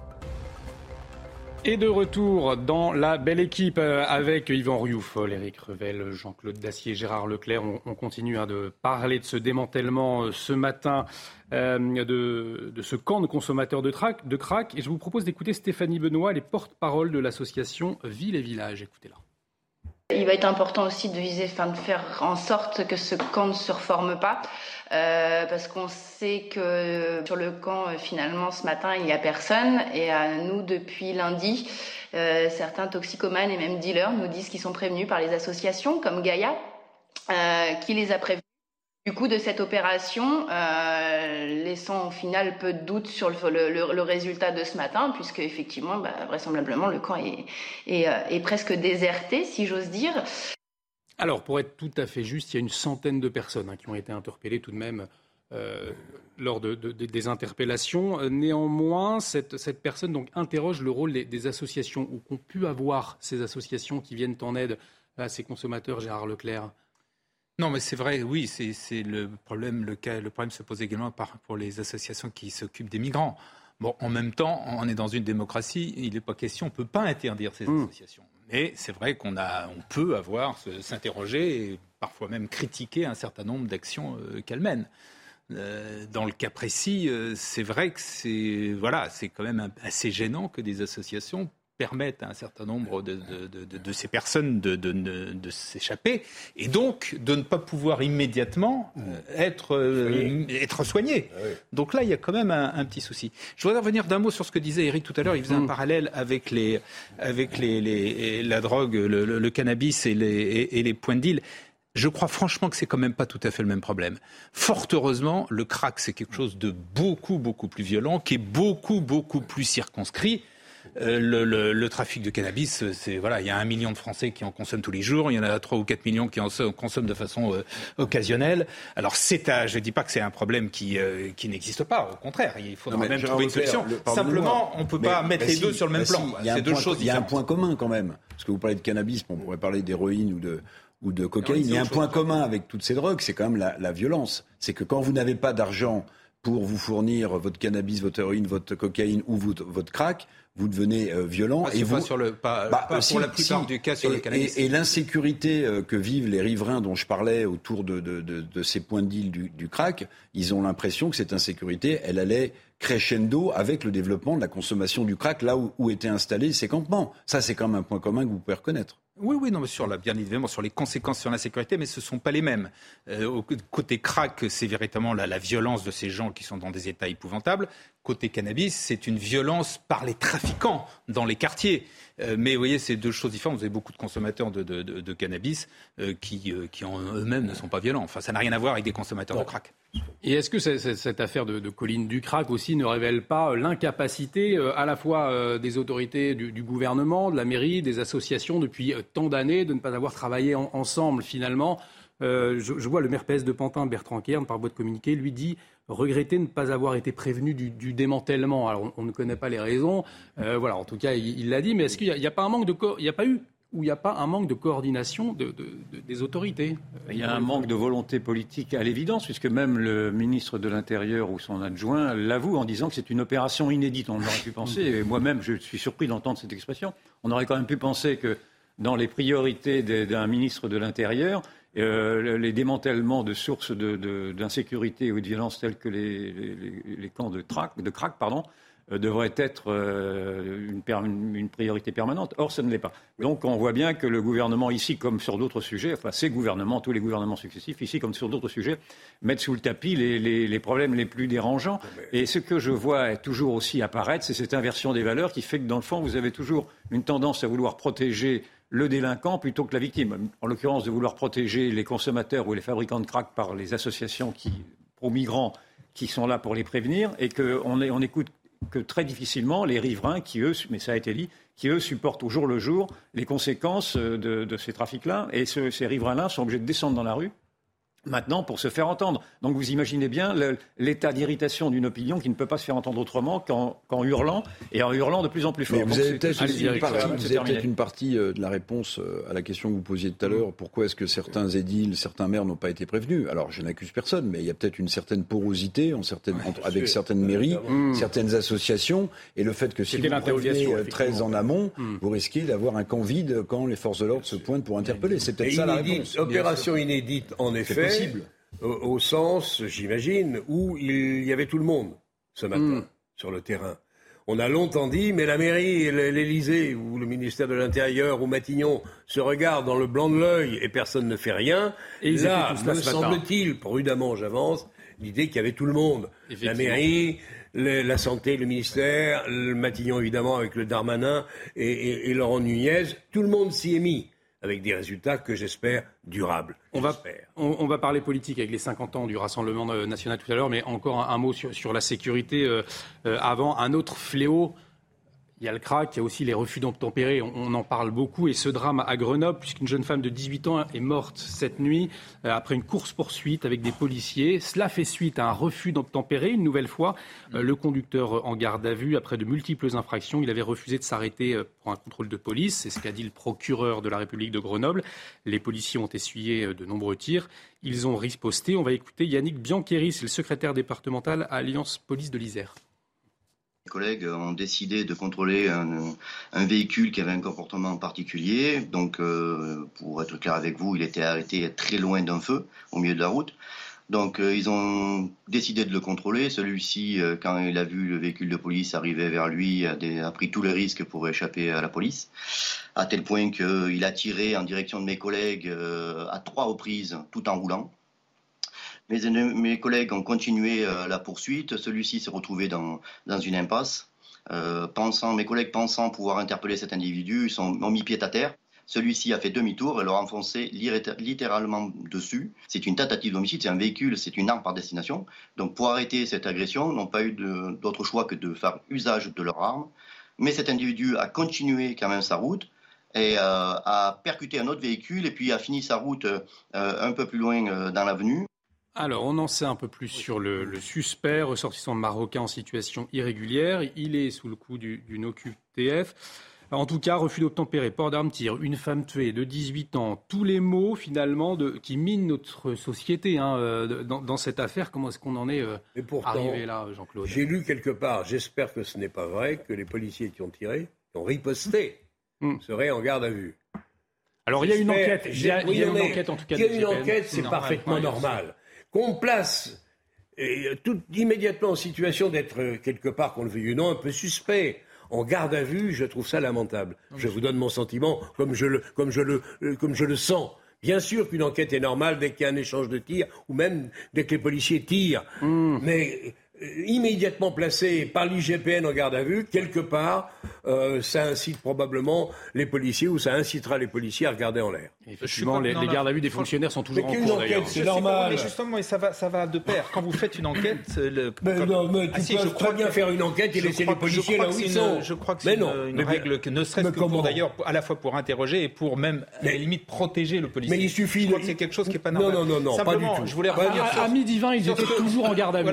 Et de retour dans la belle équipe euh, avec Yvan Rioufol, Éric Revel, Jean-Claude Dacier, Gérard Leclerc. On, continue hein, de parler de ce démantèlement euh, ce matin euh, de, ce camp de consommateurs de, de crack. Et je vous propose d'écouter Stéphanie Benoît, les porte-parole de l'association Ville et Village. Écoutez-la. Il va être important aussi de viser, enfin, de faire en sorte que ce camp ne se reforme pas, euh, parce qu'on sait que sur le camp, euh, finalement, ce matin, il n'y a personne, et à nous, depuis lundi, euh, certains toxicomanes et même dealers nous disent qu'ils sont prévenus par les associations comme Gaïa, qui les a prévenus du coup de cette opération, euh, laissant au final peu de doute sur le, résultat de ce matin, puisque effectivement, bah, vraisemblablement, le camp est, euh, est, presque déserté, si j'ose dire. Alors, pour être tout à fait juste, il y a une centaine de personnes hein, qui ont été interpellées tout de même euh, lors de, des interpellations. Néanmoins, cette, cette, personne donc interroge le rôle des, des associations ou qu'ont pu avoir ces associations qui viennent en aide à ces consommateurs, Gérard Leclerc. Non, mais c'est vrai, oui, c'est le problème. Le, cas, le problème se pose également pour les associations qui s'occupent des migrants. Bon, en même temps, on est dans une démocratie, il n'est pas question, on ne peut pas interdire ces mmh. associations. Mais c'est vrai qu'on a, on peut avoir, s'interroger et parfois même critiquer un certain nombre d'actions euh, qu'elles mènent. Euh, dans le cas précis, euh, c'est vrai que c'est voilà, c'est quand même assez gênant que des associations permettent à un certain nombre de, ces personnes de, s'échapper et donc de ne pas pouvoir immédiatement euh, être, euh, être soigné. Ah donc là, il y a quand même un, petit souci. Je voudrais revenir d'un mot sur ce que disait Eric tout à l'heure. Il faisait un mm. parallèle avec, les, avec les, la drogue, le, cannabis et les, et les points de deal. Je crois franchement que c'est quand même pas tout à fait le même problème. Fort heureusement, le crack, c'est quelque chose de beaucoup, beaucoup plus violent, qui est beaucoup, beaucoup plus circonscrit. Euh, le, trafic de cannabis, c'est voilà, il y a un million de Français qui en consomment tous les jours, il y en a 3 ou 4 millions qui en consomment de façon euh, occasionnelle. Alors c'est je ne dis pas que c'est un problème qui, euh, qui n'existe pas, au contraire, il faudra même trouver une solution. Simplement, on ne peut pas mettre les deux sur le même plan. c'est deux choses Il y a un point commun quand même, parce que vous parlez de cannabis, on pourrait parler d'héroïne ou de ou de cocaïne. Il y a un point commun avec toutes ces drogues, c'est quand même la, la violence. C'est que quand vous n'avez pas d'argent pour vous fournir votre cannabis, votre héroïne, votre cocaïne ou votre, votre crack, vous devenez euh, violent. et vous, sur le, pas, bah, pour la plupart du cas sur et, le cannabis. Et, l'insécurité euh, que vivent les riverains dont je parlais autour de, de, de, de ces points de deal du, du crack, ils ont l'impression que cette insécurité, elle allait crescendo avec le développement de la consommation du crack là où, où étaient installés ces campements. Ça, c'est quand même un point commun que vous pouvez reconnaître. Oui, oui, non, mais sur la, bien évidemment sur les conséquences sur la sécurité, mais ce ne sont pas les mêmes. Euh, côté crack, c'est véritablement la, la, violence de ces gens qui sont dans des états épouvantables. Côté cannabis, c'est une violence par les trafiquants dans les quartiers. Euh, mais vous voyez, c'est deux choses différentes. Vous avez beaucoup de consommateurs de, cannabis euh, qui, euh, qui en eux-mêmes ne sont pas violents. Enfin, ça n'a rien à voir avec des consommateurs de crack. Et est-ce que cette affaire de, Colline du crack aussi ne révèle pas l'incapacité à la fois des autorités du, gouvernement, de la mairie, des associations depuis tant d'années de ne pas avoir travaillé ensemble finalement? Je, vois le maire PS de Pantin, Bertrand Kern, par voie de communiqué, lui dit regretter ne pas avoir été prévenu du, démantèlement. Alors, on, ne connaît pas les raisons. Euh, voilà, en tout cas, il l'a dit. Mais est-ce qu'il n'y a, pas un manque de il n'y a pas eu ou il n'y a pas un manque de coordination des autorités? Il y a un manque de volonté politique à l'évidence, puisque même le ministre de l'Intérieur ou son adjoint l'avoue en disant que c'est une opération inédite. On aurait pu penser, et moi-même je suis surpris d'entendre cette expression, on aurait quand même pu penser que dans les priorités d'un ministre de l'Intérieur, euh, les démantèlements de sources d'insécurité ou de violence telles que les, camps de, de crack pardon, euh, devraient être euh, une, priorité permanente. Or, ce ne l'est pas. Donc, on voit bien que le gouvernement, ici comme sur d'autres sujets, enfin, ces gouvernements, tous les gouvernements successifs, ici comme sur d'autres sujets, mettent sous le tapis les, problèmes les plus dérangeants. Et ce que je vois toujours aussi apparaître, c'est cette inversion des valeurs qui fait que, dans le fond, vous avez toujours une tendance à vouloir protéger le délinquant plutôt que la victime. En l'occurrence, de vouloir protéger les consommateurs ou les fabricants de crack par les associations qui, pro-migrants qui sont là pour les prévenir et qu'on on écoute que très difficilement les riverains qui, eux, mais ça a été dit, qui, eux, supportent au jour le jour les conséquences de, ces trafics-là. Et ces riverains-là sont obligés de descendre dans la rue maintenant pour se faire entendre. Donc vous imaginez bien l'état d'irritation d'une opinion qui ne peut pas se faire entendre autrement qu'en hurlant, et en hurlant de plus en plus fort. vous avez peut-être une, partie, euh, de la réponse euh, à la question que vous posiez tout à l'heure. Pourquoi est-ce que certains édiles, certains maires n'ont pas été prévenus? Alors je n'accuse personne, mais il y a peut-être une certaine porosité en certaines, avec certaines mairies, certaines associations, et le fait que si vous prévenez 13 en amont, hmm. vous risquez d'avoir un camp vide quand les forces de l'ordre se pointent pour interpeller. C'est peut-être ça la réponse. Opération inédite, en effet au, sens, j'imagine, où il y avait tout le monde ce matin hmm. sur le terrain. On a longtemps dit, mais la mairie, l'Élysée ou le ministère de l'Intérieur ou Matignon se regardent dans le blanc de l'œil et personne ne fait rien. Et là, me semble-t-il, prudemment j'avance, l'idée qu'il y avait tout le monde. La mairie, la santé, le ministère, le Matignon évidemment avec le Darmanin et, et Laurent Nunez, tout le monde s'y est mis avec des résultats que j'espère durables. On va, on, va, parler politique avec les 50 ans du Rassemblement national tout à l'heure, mais encore un, mot sur, la sécurité. Euh, euh, avant, un autre fléau il y a le crack, il y a aussi les refus d'obtempérer. On, en parle beaucoup. Et ce drame à Grenoble, puisqu'une jeune femme de 18 ans est morte cette nuit euh, après une course-poursuite avec des policiers. Cela fait suite à un refus d'obtempérer. Une nouvelle fois, euh, le conducteur en garde à vue, après de multiples infractions, il avait refusé de s'arrêter euh, pour un contrôle de police. C'est ce qu'a dit le procureur de la République de Grenoble. Les policiers ont essuyé de nombreux tirs. Ils ont riposté. On va écouter Yannick Biancheri, c'est le secrétaire départemental à Alliance Police de l'Isère. Les collègues ont décidé de contrôler un, véhicule qui avait un comportement particulier. Donc, euh, pour être clair avec vous, il était arrêté très loin d'un feu, au milieu de la route. Donc, euh, ils ont décidé de le contrôler. Celui-ci, euh, quand il a vu le véhicule de police arriver vers lui, a, a, pris tous les risques pour échapper à la police, à tel point qu'il a tiré en direction de mes collègues à trois reprises, tout en roulant. Mes, collègues ont continué euh, la poursuite. Celui-ci s'est retrouvé dans, une impasse. Euh, pensant, mes collègues pensant pouvoir interpeller cet individu, ils ont mis pied à terre. Celui-ci a fait demi-tour et leur a enfoncé littéralement dessus. C'est une tentative d'homicide, c'est un véhicule, c'est une arme par destination. Donc pour arrêter cette agression, ils n'ont pas eu d'autre choix que de faire usage de leur arme. Mais cet individu a continué quand même sa route et euh, a percuté un autre véhicule et puis a fini sa route un peu plus loin dans l'avenue. Alors, on en sait un peu plus sur le, suspect, ressortissant marocain en situation irrégulière. Il est sous le coup d'une OQTF. En tout cas, refus d'obtempérer, port d'armes, tir, une femme tuée de 18 ans, tous les mots finalement de, qui minent notre société hein, euh, dans, cette affaire. Comment est-ce qu'on en est euh, arrivé là, Jean-Claude? J'ai lu quelque part, j'espère que ce n'est pas vrai, que les policiers qui ont tiré, qui ont riposté, hmm. seraient en garde à vue. Alors il y a une enquête, il y a, une enquête en tout cas. Il y a une enquête, c'est parfaitement normal qu'on place et, tout immédiatement en situation d'être euh, quelque part, qu'on le veuille ou non, un peu suspect en garde à vue, je trouve ça lamentable. Je vous donne mon sentiment comme je le, comme je le, euh, comme je le sens. Bien sûr qu'une enquête est normale dès qu'il y a un échange de tirs ou même dès que les policiers tirent. Hmm. Mais euh, immédiatement placé par l'IGPN en garde à vue, quelque part, euh, ça incite probablement les policiers ou ça incitera les policiers à regarder en l'air. Effectivement, les, gardes à vue des fonctionnaires sont toujours en cours d'ailleurs. C'est normal. Mais justement, ça va, ça va de pair. Quand vous faites une enquête, le, mais non, mais tu ah, peux très bien faire une enquête et laisser les policiers là où ils sont. Je crois que c'est une, règle que ne serait-ce que pour d'ailleurs, à la fois pour interroger et pour même à la limite protéger le policier. Mais il suffit. Je crois que c'est quelque chose qui est pas normal. Non, non, non, pas du tout. Je voulais revenir à midi 20, ils étaient toujours en garde à vue.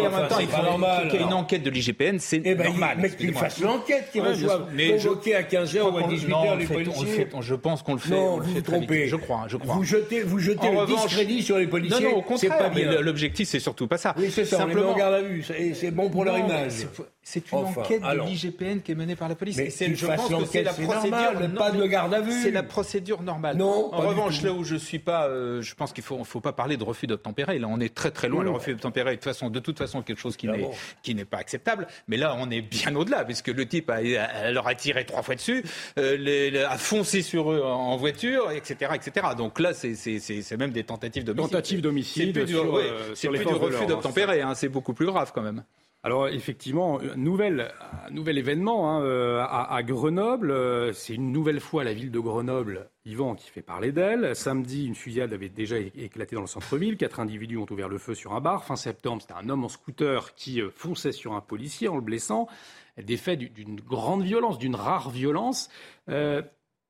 Mais en même temps, il faut qu'il y ait une enquête de l'IGPN, c'est eh ben, normal. Mais qu'il fasse l'enquête, qu'il reçoive convoqué à 15h ou à 18h les policiers. Je pense qu'on le fait. Non, vous vous trompez. Je crois, je crois. Vous jetez, vous jetez le discrédit sur les policiers. Non, non, au contraire. L'objectif, c'est surtout pas ça. Oui, c'est ça. Simplement, on les met en garde à vue. C'est bon pour leur image. C'est une enquête de l'IGPN qui est menée par la police. Mais je pense que c'est la procédure. Pas de garde à vue. C'est la procédure normale. Non. En revanche, là où je suis pas, euh, je pense qu'il faut, faut pas parler de refus d'obtempérer. Là, on est très très loin. Le refus d'obtempérer, de façon, de toute façon, quelque chose qui n'est qui n'est pas acceptable. Mais là, on est bien au-delà, puisque le type a, leur a tiré trois fois dessus, euh, a foncé sur eux en voiture, etc., etc. Donc là, c'est même des tentatives d'homicide. Tentatives d'homicide. C'est plus, du, euh, sur les refus d'obtempérer. Hein. c'est beaucoup plus grave quand même. Alors effectivement, nouvel, nouvel événement hein, euh, à, Grenoble. Euh, c'est une nouvelle fois la ville de Grenoble, Yvan, qui fait parler d'elle. Samedi, une fusillade avait déjà éclaté dans le centre-ville. Quatre individus ont ouvert le feu sur un bar. Fin septembre, c'était un homme en scooter qui euh, fonçait sur un policier en le blessant. Des faits d'une grande violence, d'une rare violence. il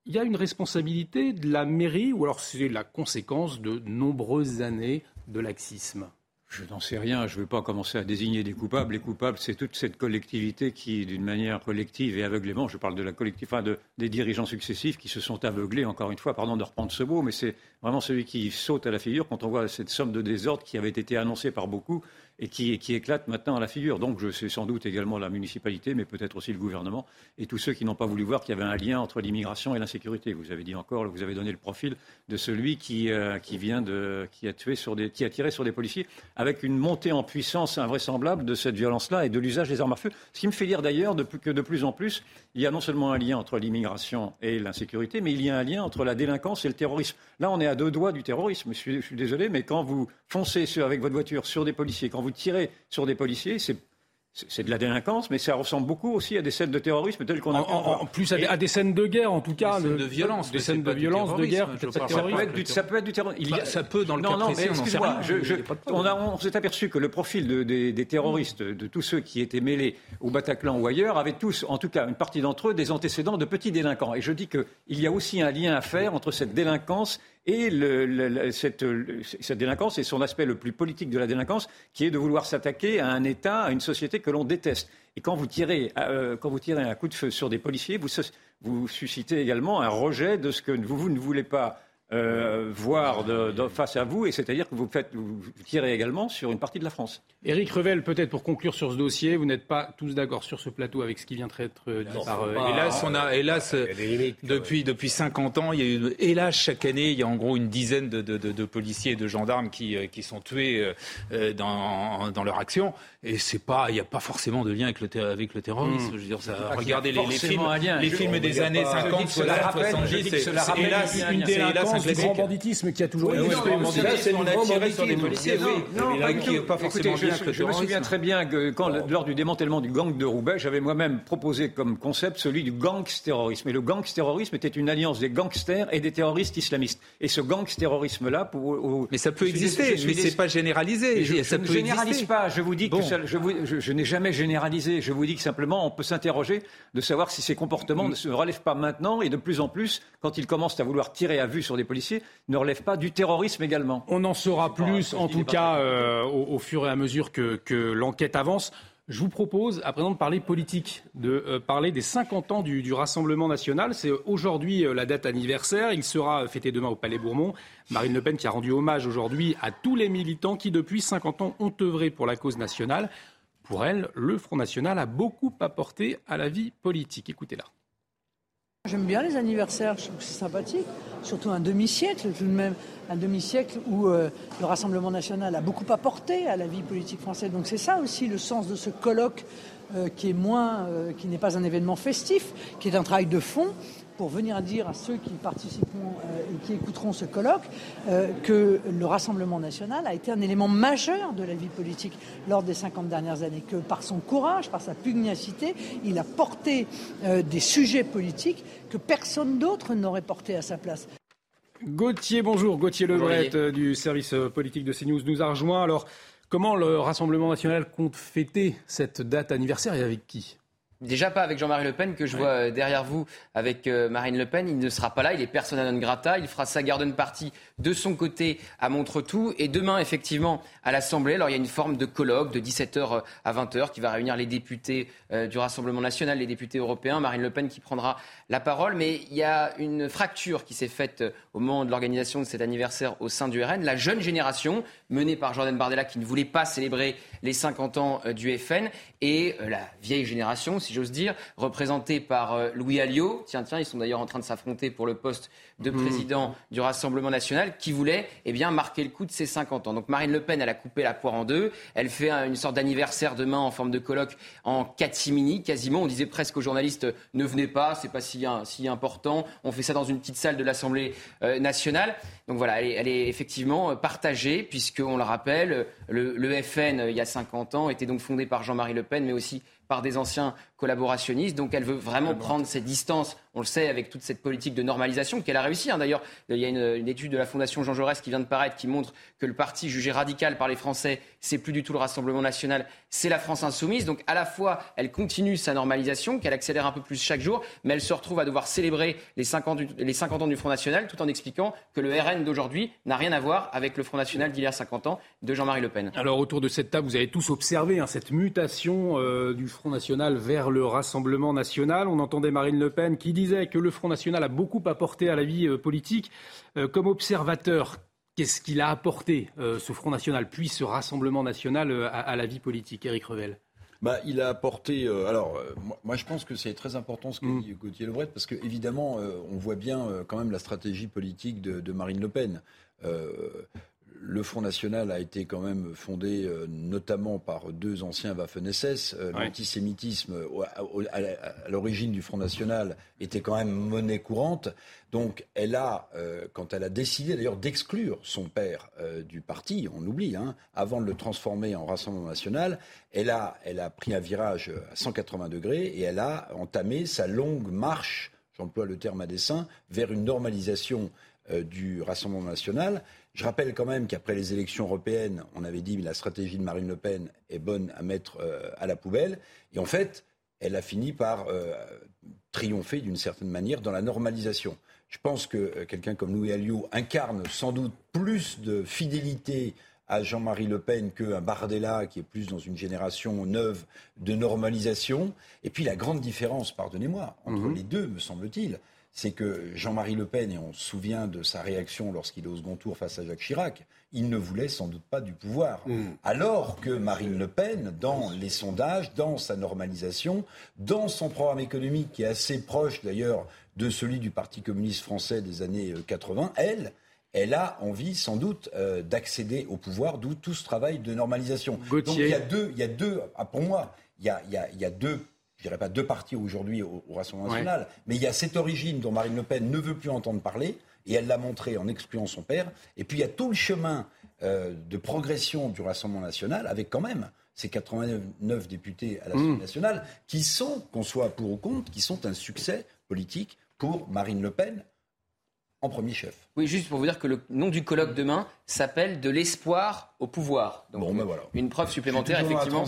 y a une responsabilité de la mairie ou alors c'est la conséquence de nombreuses années de laxisme? Je n'en sais rien, je ne veux pas commencer à désigner des coupables. Les coupables, c'est toute cette collectivité qui, d'une manière collective et aveuglément, je parle de la collectivité, enfin de, des dirigeants successifs qui se sont aveuglés, encore une fois, pardon de reprendre ce mot, mais c'est vraiment celui qui saute à la figure quand on voit cette somme de désordre qui avait été annoncée par beaucoup et qui, éclate maintenant à la figure. Donc sais sans doute également la municipalité, mais peut-être aussi le gouvernement et tous ceux qui n'ont pas voulu voir qu'il y avait un lien entre l'immigration et l'insécurité. Vous avez dit encore, vous avez donné le profil de celui qui, euh, qui vient de, qui a tué sur des, qui a tiré sur des policiers, avec une montée en puissance invraisemblable de cette violence-là et de l'usage des armes à feu. Ce qui me fait dire d'ailleurs que de plus en plus, il y a non seulement un lien entre l'immigration et l'insécurité, mais il y a un lien entre la délinquance et le terrorisme. Là, on est à deux doigts du terrorisme. Je suis, désolé, mais quand vous foncez avec votre voiture sur des policiers, quand vous tirez sur des policiers, c'est c'est de la délinquance, mais ça ressemble beaucoup aussi à des scènes de terrorisme telles qu'on a. En, plus, à, des scènes de guerre, en tout cas. Des scènes de violence. Des scènes de violence, de guerre, ça, peut être du, ça peut être du terrorisme. Il ça peut, dans le non, cas non, précis, on on, on s'est aperçu que le profil de, des, des, terroristes, de tous ceux qui étaient mêlés au Bataclan ou ailleurs, avaient tous, en tout cas une partie d'entre eux, des antécédents de petits délinquants. Et je dis qu'il y a aussi un lien à faire entre cette délinquance et cette, cette, délinquance et son aspect le plus politique de la délinquance, qui est de vouloir s'attaquer à un État, à une société que l'on déteste. Et quand vous, tirez, euh, quand vous tirez un coup de feu sur des policiers, vous, vous suscitez également un rejet de ce que vous, vous ne voulez pas euh, voir de, face à vous, et c'est-à-dire que vous, faites, vous tirez également sur une partie de la France. Éric Revel, peut-être pour conclure sur ce dossier, vous n'êtes pas tous d'accord sur ce plateau avec ce qui vient d'être dit par. Euh, hélas, on a, hélas, depuis, depuis 50 ans, il y a eu, hélas, chaque année, il y a en gros une dizaine de, de, de, policiers et de gendarmes qui, euh, qui sont tués dans, dans leur action. Et c'est pas, il n'y a pas forcément de lien avec le, avec le terrorisme. Hmm. Je veux dire, ça, regardez les, les, films, les films des années 50, 60, 70, c'est hélas une délinquance du grand banditisme qui a toujours été. c'est on a tiré sur des policiers, Non, pas forcément Je me souviens très bien que quand, lors du démantèlement du gang de Roubaix, j'avais moi-même proposé comme concept celui du gangsterrorisme. Et le gangsterrorisme était une alliance des gangsters et des terroristes islamistes. Et ce gangsterrorisme-là, pour. Mais ça peut exister, mais c'est pas généralisé. Je ne généralise pas. Je vous dis que je n'ai jamais généralisé. Je vous dis que simplement, on peut s'interroger de savoir si ces comportements ne se relèvent pas maintenant et de plus en plus, quand ils commencent à vouloir tirer à vue sur des policiers ne relève pas du terrorisme également. On en saura plus, en tout cas, euh, au, fur et à mesure que, l'enquête avance. Je vous propose à présent de parler politique, de euh, parler des 50 ans du, Rassemblement national. C'est aujourd'hui euh, la date anniversaire. Il sera fêté demain au Palais Bourbon. Marine Le Pen qui a rendu hommage aujourd'hui à tous les militants qui, depuis 50 ans, ont œuvré pour la cause nationale. Pour elle, le Front National a beaucoup apporté à la vie politique. Écoutez-la. J'aime bien les anniversaires, je trouve que c'est sympathique, surtout un demi-siècle tout de même, un demi-siècle où euh, le Rassemblement national a beaucoup apporté à la vie politique française. Donc c'est ça aussi le sens de ce colloque euh, qui est moins, euh, qui n'est pas un événement festif, qui est un travail de fond pour venir dire à ceux qui participeront euh, et qui écouteront ce colloque euh, que le Rassemblement national a été un élément majeur de la vie politique lors des 50 dernières années, que par son courage, par sa pugnacité, il a porté euh, des sujets politiques que personne d'autre n'aurait portés à sa place. Gauthier, bonjour. Gauthier Lebret du service politique de CNews nous a rejoint. Alors, comment le Rassemblement national compte fêter cette date anniversaire et avec qui? Déjà pas avec Jean-Marie Le Pen, que je vois euh, derrière vous avec euh, Marine Le Pen. Il ne sera pas là, il est persona non grata. Il fera sa garden party de son côté à Montretout. Et demain, effectivement, à l'Assemblée, alors il y a une forme de colloque de 17h euh, à 20h qui va réunir les députés du Rassemblement national, les députés européens. Marine Le Pen qui prendra la parole. Mais il y a une fracture qui s'est faite au moment de l'organisation de cet anniversaire au sein du RN. La jeune génération, menée par Jordan Bardella, qui ne voulait pas célébrer les 50 ans du FN, et la vieille génération, si j'ose dire, représenté par euh, Louis Alliot. Tiens, tiens, ils sont d'ailleurs en train de s'affronter pour le poste de mmh. président du Rassemblement national, qui voulait eh bien, marquer le coup de ses 50 ans. Donc Marine Le Pen, elle a coupé la poire en deux. Elle fait une sorte d'anniversaire demain en forme de colloque en catimini, quasiment. On disait presque aux journalistes, ne venez pas, c'est pas si, si, important. On fait ça dans une petite salle de l'Assemblée euh, nationale. Donc voilà, elle est, effectivement partagée, puisqu'on le rappelle, le, le FN, il y a 50 ans, était donc fondé par Jean-Marie Le Pen, mais aussi par des anciens collaborationnistes. Donc elle veut vraiment prendre ses distances, on le sait, avec toute cette politique de normalisation qu'elle a réussi. Hein. D'ailleurs, il y a une, étude de la Fondation Jean Jaurès qui vient de paraître qui montre que le parti jugé radical par les Français, c'est plus du tout le Rassemblement national, c'est la France insoumise. Donc à la fois, elle continue sa normalisation, qu'elle accélère un peu plus chaque jour, mais elle se retrouve à devoir célébrer les 50, les 50 ans du Front National tout en expliquant que le RN d'aujourd'hui n'a rien à voir avec le Front National d'il y a 50 ans de Jean-Marie Le Pen. Alors autour de cette table, vous avez tous observé hein, cette mutation euh, du Front National vers le Rassemblement national. On entendait Marine Le Pen qui disait que le Front National a beaucoup apporté à la vie euh, politique. Euh, comme observateur, qu'est-ce qu'il a apporté, ce Front National, puis ce Rassemblement national à, la vie politique Éric Revel? Bah, il a apporté. alors, moi, je pense que c'est très important ce que mm. dit Gauthier Lebret, parce qu'évidemment, on voit bien quand même la stratégie politique de, de Marine Le Pen le Front National a été quand même fondé euh, notamment par deux anciens Waffen-SS. Euh, l'antisémitisme à, l'origine du Front National était quand même monnaie courante. Donc elle a, euh, quand elle a décidé d'ailleurs d'exclure son père du parti, on oublie, hein, avant de le transformer en Rassemblement National, elle a, elle a pris un virage à 180 degrés et elle a entamé sa longue marche, j'emploie le terme à dessein, vers une normalisation du Rassemblement national je rappelle quand même qu'après les élections européennes, on avait dit que la stratégie de Marine Le Pen est bonne à mettre euh, à la poubelle. Et en fait, elle a fini par euh, triompher d'une certaine manière dans la normalisation. Je pense que euh, quelqu'un comme Louis Alliot incarne sans doute plus de fidélité à Jean-Marie Le Pen qu'un Bardella qui est plus dans une génération neuve de normalisation. Et puis la grande différence, pardonnez-moi, entre mhm. les deux, me semble-t-il, c'est que Jean-Marie Le Pen, et on se souvient de sa réaction lorsqu'il est au second tour face à Jacques Chirac, il ne voulait sans doute pas du pouvoir. Mm. Alors que Marine Le Pen, dans les sondages, dans sa normalisation, dans son programme économique qui est assez proche d'ailleurs de celui du Parti communiste français des années 80, euh, elle, elle a envie sans doute euh, d'accéder au pouvoir, d'où tout ce travail de normalisation. Donc il y a deux, il y a deux ah, pour moi, il y a, il y a deux je dirais pas deux partis aujourd'hui au, Rassemblement national, mais il y a cette origine dont Marine Le Pen ne veut plus entendre parler, et elle l'a montré en excluant son père. Et puis il y a tout le chemin euh, de progression du Rassemblement national, avec quand même ces 89 députés à l'Assemblée mmh. nationale, qui sont, qu'on soit pour ou contre, qui sont un succès politique pour Marine Le Pen en premier chef. Oui, juste pour vous dire que le nom du colloque demain s'appelle De l'espoir au pouvoir. Donc, bon, ben voilà. Une preuve supplémentaire, effectivement.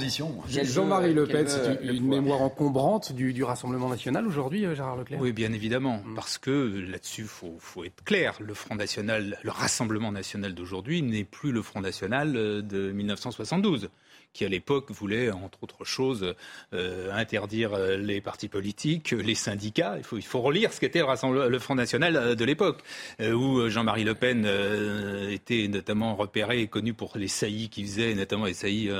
Jean-Marie Le Pen, c'est une, mémoire encombrante du, Rassemblement national aujourd'hui, euh, Gérard Leclerc Oui, bien évidemment. Mm. Parce que là-dessus, il faut, faut, être clair. Le Front National, le Rassemblement national d'aujourd'hui n'est plus le Front National euh, de 1972 qui à l'époque voulait, entre autres choses, euh, interdire euh, les partis politiques, les syndicats. Il faut, relire ce qu'était le, Front National euh, de l'époque, où Jean-Marie Le Pen était notamment repéré et connu pour les saillies qu'il faisait, notamment les saillies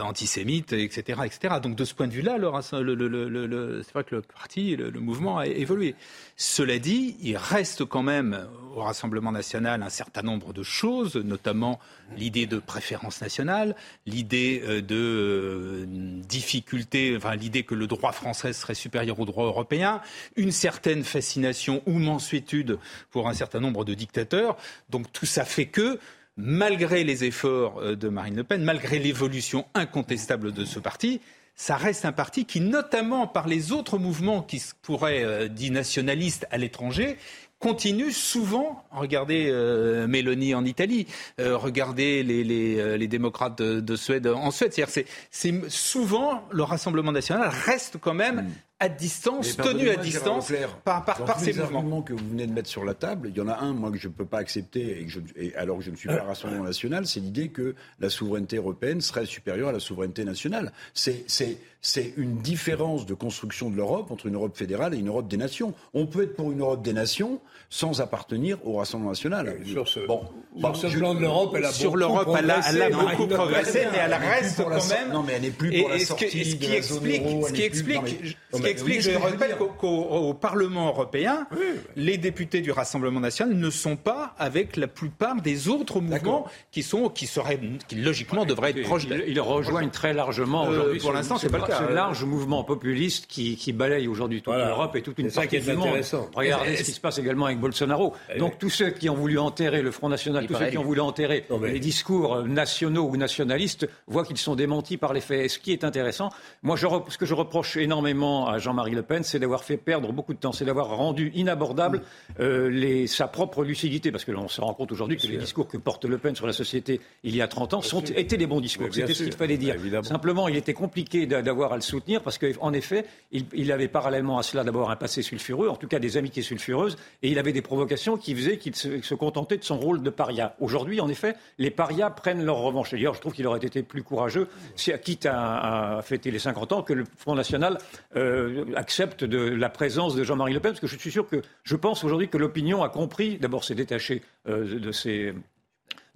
antisémites, etc., etc. Donc de ce point de vue-là, c'est vrai que le parti, le, mouvement a évolué. Cela dit, il reste quand même au Rassemblement national un certain nombre de choses, notamment l'idée de préférence nationale, l'idée euh, de euh, difficulté, enfin l'idée que le droit français serait supérieur au droit européen, une certaine fascination ou mansuétude pour un certain nombre de dictateurs. Donc tout ça fait que malgré les efforts euh, de Marine Le Pen, malgré l'évolution incontestable de ce parti, ça reste un parti qui, notamment par les autres mouvements qui pourraient euh, dits nationalistes à l'étranger, continue souvent, regardez euh, Mélanie en Italie, euh, regardez les, les, les démocrates de, Suède en Suède. C'est-à-dire c'est souvent le Rassemblement national reste quand même mm à distance, tenu à distance par, par, par ces mouvements. que vous venez de mettre sur la table, il y en a un, moi, que je ne peux pas accepter, et, que je, alors que je ne suis pas Rassemblement national, c'est l'idée que la souveraineté européenne serait supérieure à la souveraineté nationale. C'est une différence de construction de l'Europe entre une Europe fédérale et une Europe des nations. On peut être pour une Europe des nations sans appartenir au Rassemblement national. Sur ce, bon, sur plan de l'Europe, elle a sur l'Europe, elle, elle, a beaucoup progressé, mais elle reste quand même. Non, mais elle n'est plus pour la sortie ce qui, explique, ce qui explique, explique, je rappelle qu'au Parlement européen, les députés du Rassemblement national ne sont pas avec la plupart des autres mouvements qui sont, qui seraient, qui logiquement devraient être proches. Ils, rejoignent très largement euh, aujourd'hui. pour l'instant, c'est pas le ce large mouvement populiste qui, qui balaye aujourd'hui toute l'Europe et toute une partie du monde. Regardez ce qui se passe également avec Bolsonaro. Eh Donc tous ceux qui ont voulu enterrer le Front National, tous ceux qui ont voulu enterrer les discours nationaux ou nationalistes voient qu'ils sont démentis par les faits. Et ce qui est intéressant, moi, je, ce que je reproche énormément à Jean-Marie Le Pen, c'est d'avoir fait perdre beaucoup de temps, c'est d'avoir rendu inabordable euh, les, sa propre lucidité, parce que l'on se rend compte aujourd'hui que les discours que porte Le Pen sur la société il y a 30 ans sont, étaient les bons discours. C'était ce qu'il fallait dire. Simplement, il était compliqué d'avoir à le soutenir, parce qu'en effet, il, il, avait parallèlement à cela d'abord un passé sulfureux, en tout cas des amitiés sulfureuses, et il avait des provocations qui faisaient qu'il se, se, contentait de son rôle de paria. Aujourd'hui, en effet, les parias prennent leur revanche. D'ailleurs, je trouve qu'il aurait été plus courageux, quitte à, à, fêter les 50 ans, que le Front National euh, accepte de la présence de Jean-Marie Le Pen, parce que je suis sûr que, je pense aujourd'hui que l'opinion a compris, d'abord s'est détaché euh, de ces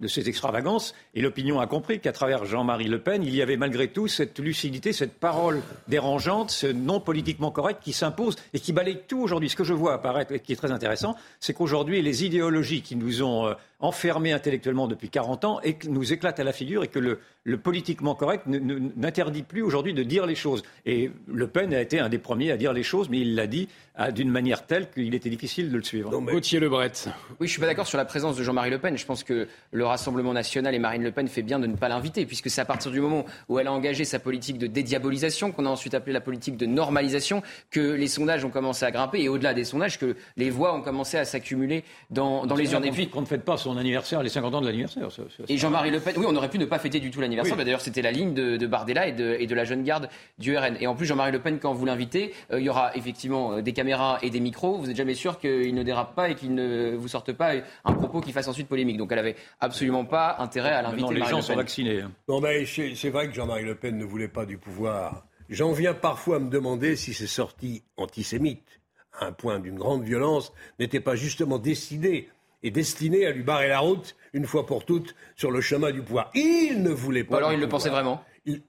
de ces extravagances. Et l'opinion a compris qu'à travers Jean-Marie Le Pen, il y avait malgré tout cette lucidité, cette parole dérangeante, ce non politiquement correct qui s'impose et qui balaye tout aujourd'hui. Ce que je vois apparaître et qui est très intéressant, c'est qu'aujourd'hui, les idéologies qui nous ont euh, enfermés intellectuellement depuis 40 ans et nous éclatent à la figure et que le, le politiquement correct n'interdit plus aujourd'hui de dire les choses. Et Le Pen a été un des premiers à dire les choses, mais il l'a dit d'une manière telle qu'il était difficile de le suivre. Gauthier Lebret. Oui, je ne suis pas d'accord sur la présence de Jean-Marie Le Pen. Je pense que le Rassemblement national et Marine Le Pen fait bien de ne pas l'inviter, puisque c'est à partir du moment où elle a engagé sa politique de dédiabolisation, qu'on a ensuite appelé la politique de normalisation, que les sondages ont commencé à grimper, et au-delà des sondages, que les voix ont commencé à s'accumuler dans, dans les urnes. Et puis, qu'on ne fête pas son anniversaire, les 50 ans de l'anniversaire. Et Jean-Marie Le Pen, oui, on aurait pu ne pas fêter du tout l'anniversaire. Bah, d'ailleurs, c'était la ligne de, Bardella et de, et de, la jeune garde du RN. Et en plus, Jean-Marie Le Pen, quand vous l'invitez, euh, il y aura effectivement euh, des caméras et des micros. Vous n'êtes jamais sûr qu'il ne dérape pas et qu'il ne vous sorte pas un propos qui fasse ensuite polémique. Donc, elle avait absolument pas intérêt à l'inviter. Les gens sont vaccinés. Hein. Non, mais c'est vrai que Jean-Marie Le Pen ne voulait pas du pouvoir. J'en viens parfois à me demander si ces sorties antisémites, à un point d'une grande violence, n'étaient pas justement décidées et destinées à lui barrer la route une fois pour toutes sur le chemin du pouvoir. Il ne voulait pas. alors il le pensait vraiment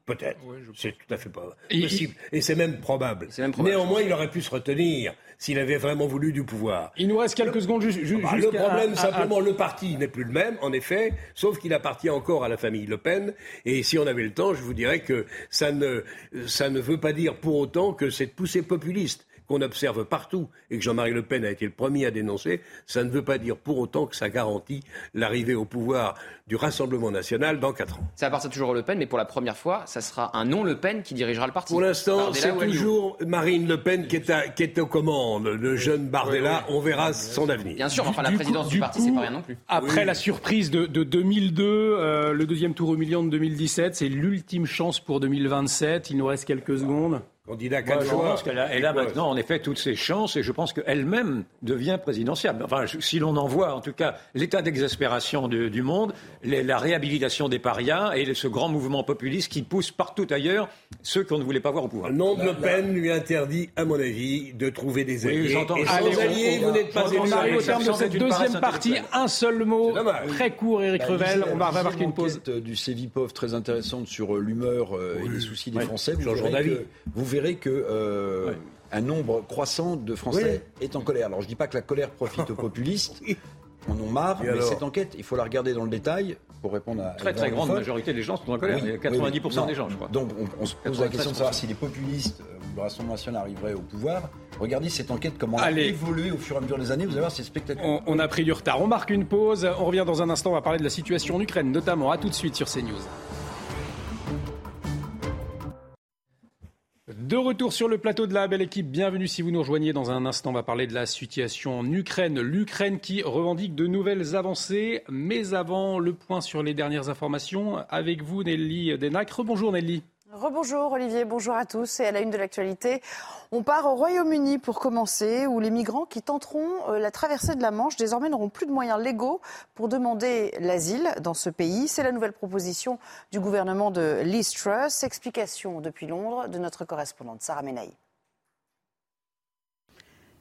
Peut-être. C'est tout à fait pas possible. Et c'est même probable. Néanmoins, il aurait pu se retenir s'il avait vraiment voulu du pouvoir. Il nous reste quelques secondes. Juste, ah bah, le problème, simplement, le parti n'est plus le même, en effet, sauf qu'il appartient encore à la famille Le Pen. Et si on avait le temps, je vous dirais que ça ne, ça ne veut pas dire pour autant que cette poussée populiste qu'on observe partout et que Jean-Marie Le Pen a été le premier à dénoncer, ça ne veut pas dire pour autant que ça garantit l'arrivée au pouvoir du Rassemblement national dans quatre ans. Ça appartient toujours à Le Pen, mais pour la première fois, ça sera un non-Le Pen qui dirigera le parti. Pour l'instant, c'est toujours Marine Le Pen qui est, qui est, aux commandes. Le jeune Bardella, on verra son avenir. Bien sûr, enfin la présidence du, parti, c'est pas rien non plus. Après la surprise de, 2002, euh, le deuxième tour humiliant de 2017, c'est l'ultime chance pour 2027. Il nous reste quelques secondes. Candidat Je pense qu'elle a, elle a maintenant, en effet, toutes ses chances et je pense qu'elle-même devient présidentiable. Enfin, si l'on en voit, en tout cas, l'état d'exaspération du monde, la réhabilitation des parias et ce grand mouvement populiste qui pousse partout ailleurs ceux qu'on ne voulait pas voir au pouvoir. Le nom de Le Pen lui interdit, à mon avis, de trouver des alliés. Oui, et sans alliés, vous n'êtes pas On arrive au terme de cette deuxième partie. Un seul mot, très court, Éric bah, Revel. On va marquer une pause. du Cévipov très intéressante sur euh, l'humeur euh, et les soucis des Français. Vous verrez que euh, un nombre croissant de Français est en colère. Alors je ne dis pas que la colère profite aux populistes. On en marre, mais cette enquête, il faut la regarder dans le détail pour répondre à. Très très grande majorité des gens sont en colère. il y a 90% des gens, je crois. Donc on, se pose la question de savoir si les populistes ou euh, le Rassemblement national arriveraient au pouvoir. Regardez cette enquête, comment elle a évolué au fur et à mesure des années. Vous allez voir, c'est spectaculaire. On, on, a pris du retard. On marque une pause. On revient dans un instant. On va parler de la situation en Ukraine, notamment. À tout de suite sur CNews. De retour sur le plateau de la belle équipe, bienvenue si vous nous rejoignez. Dans un instant, on va parler de la situation en Ukraine. L'Ukraine qui revendique de nouvelles avancées. Mais avant, le point sur les dernières informations avec vous, Nelly Denac. Rebonjour Nelly. Rebonjour Olivier, bonjour à tous. Et à la une de l'actualité, on part au Royaume-Uni pour commencer, où les migrants qui tenteront euh, la traversée de la Manche désormais n'auront plus de moyens légaux pour demander l'asile dans ce pays. C'est la nouvelle proposition du gouvernement de Liz Truss. Explication depuis Londres de notre correspondante Sarah Menaï.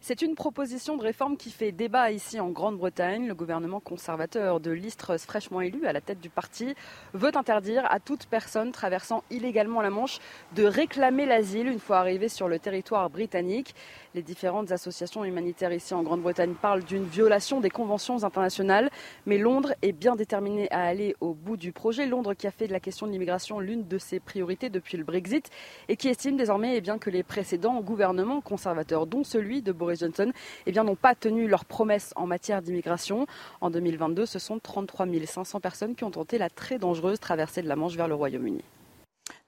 C'est une proposition de réforme qui fait débat ici en Grande-Bretagne. Le gouvernement conservateur de Listre, fraîchement élu à la tête du parti, veut interdire à toute personne traversant illégalement la Manche de réclamer l'asile une fois arrivée sur le territoire britannique. Les différentes associations humanitaires ici en Grande-Bretagne parlent d'une violation des conventions internationales, mais Londres est bien déterminé à aller au bout du projet. Londres qui a fait de la question de l'immigration l'une de ses priorités depuis le Brexit et qui estime désormais eh bien, que les précédents gouvernements conservateurs, dont celui de Boris Johnson, eh n'ont pas tenu leurs promesses en matière d'immigration. En 2022, ce sont 33 500 personnes qui ont tenté la très dangereuse traversée de la Manche vers le Royaume-Uni.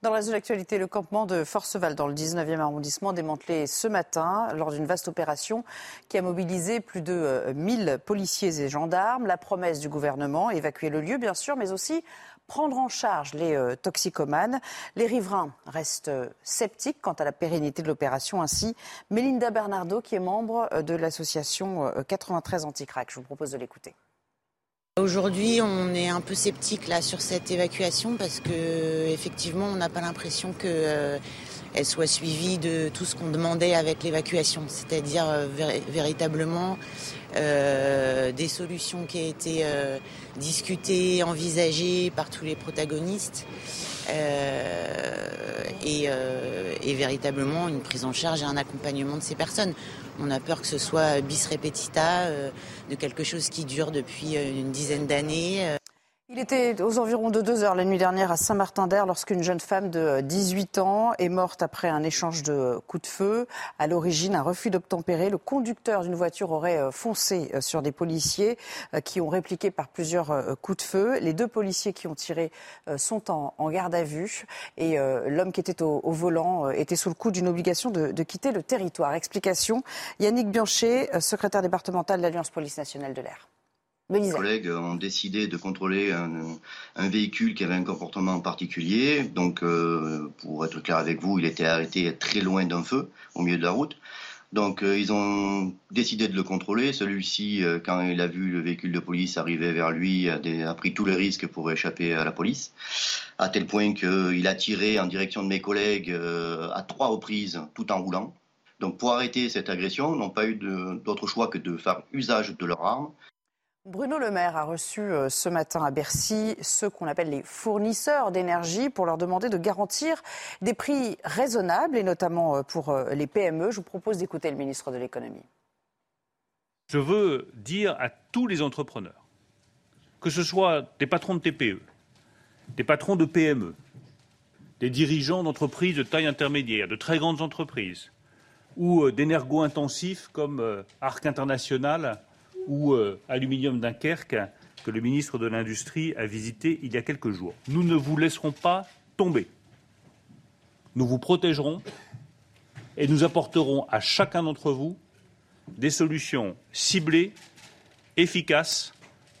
Dans le reste de le campement de Forceval dans le 19e arrondissement démantelé ce matin lors d'une vaste opération qui a mobilisé plus de 1000 euh, policiers et gendarmes. La promesse du gouvernement, évacuer le lieu bien sûr, mais aussi prendre en charge les euh, toxicomanes. Les riverains restent euh, sceptiques quant à la pérennité de l'opération. Ainsi, Mélinda Bernardo, qui est membre de l'association 93 Anticrac. Je vous propose de l'écouter. Aujourd'hui, on est un peu sceptique là sur cette évacuation parce que effectivement, on n'a pas l'impression que euh, elle soit suivie de tout ce qu'on demandait avec l'évacuation, c'est-à-dire euh, véritablement euh, des solutions qui ont été discutées, envisagées par tous les protagonistes. Et, véritablement une prise en charge et un accompagnement de ces personnes. On a peur que ce soit bis repetita euh, de quelque chose qui dure depuis euh, une dizaine d'années. Euh. Il était aux environs de 2 heures la nuit dernière à Saint-Martin-d'Air lorsqu'une jeune femme de 18 ans est morte après un échange de coups de feu. À l'origine, un refus d'obtempérer. Le conducteur d'une voiture aurait foncé sur des policiers qui ont répliqué par plusieurs coups de feu. Les deux policiers qui ont tiré sont en, garde à vue et l'homme qui était au, volant était sous le coup d'une obligation de, de, quitter le territoire. Explication Yannick Bianchet, secrétaire départemental de l'Alliance Police Nationale de l'air. Les collègues ont décidé de contrôler un, véhicule qui avait un comportement particulier. Donc, euh, pour être clair avec vous, il était arrêté très loin d'un feu, au milieu de la route. Donc, euh, ils ont décidé de le contrôler. Celui-ci, euh, quand il a vu le véhicule de police arriver vers lui, a, a, pris tous les risques pour échapper à la police, à tel point qu'il a tiré en direction de mes collègues à trois reprises, tout en roulant. Donc, pour arrêter cette agression, ils n'ont pas eu d'autre choix que de faire usage de leurs armes. Bruno Le Maire a reçu euh, ce matin à Bercy ceux qu'on appelle les fournisseurs d'énergie pour leur demander de garantir des prix raisonnables et notamment euh, pour euh, les PME. Je vous propose d'écouter le ministre de l'économie. Je veux dire à tous les entrepreneurs, que ce soit des patrons de TPE, des patrons de PME, des dirigeants d'entreprises de taille intermédiaire, de très grandes entreprises, ou d'énergo-intensifs comme Arc International ou euh, Aluminium Dunkerque que le ministre de l'Industrie a visité il y a quelques jours. Nous ne vous laisserons pas tomber. Nous vous protégerons et nous apporterons à chacun d'entre vous des solutions ciblées, efficaces,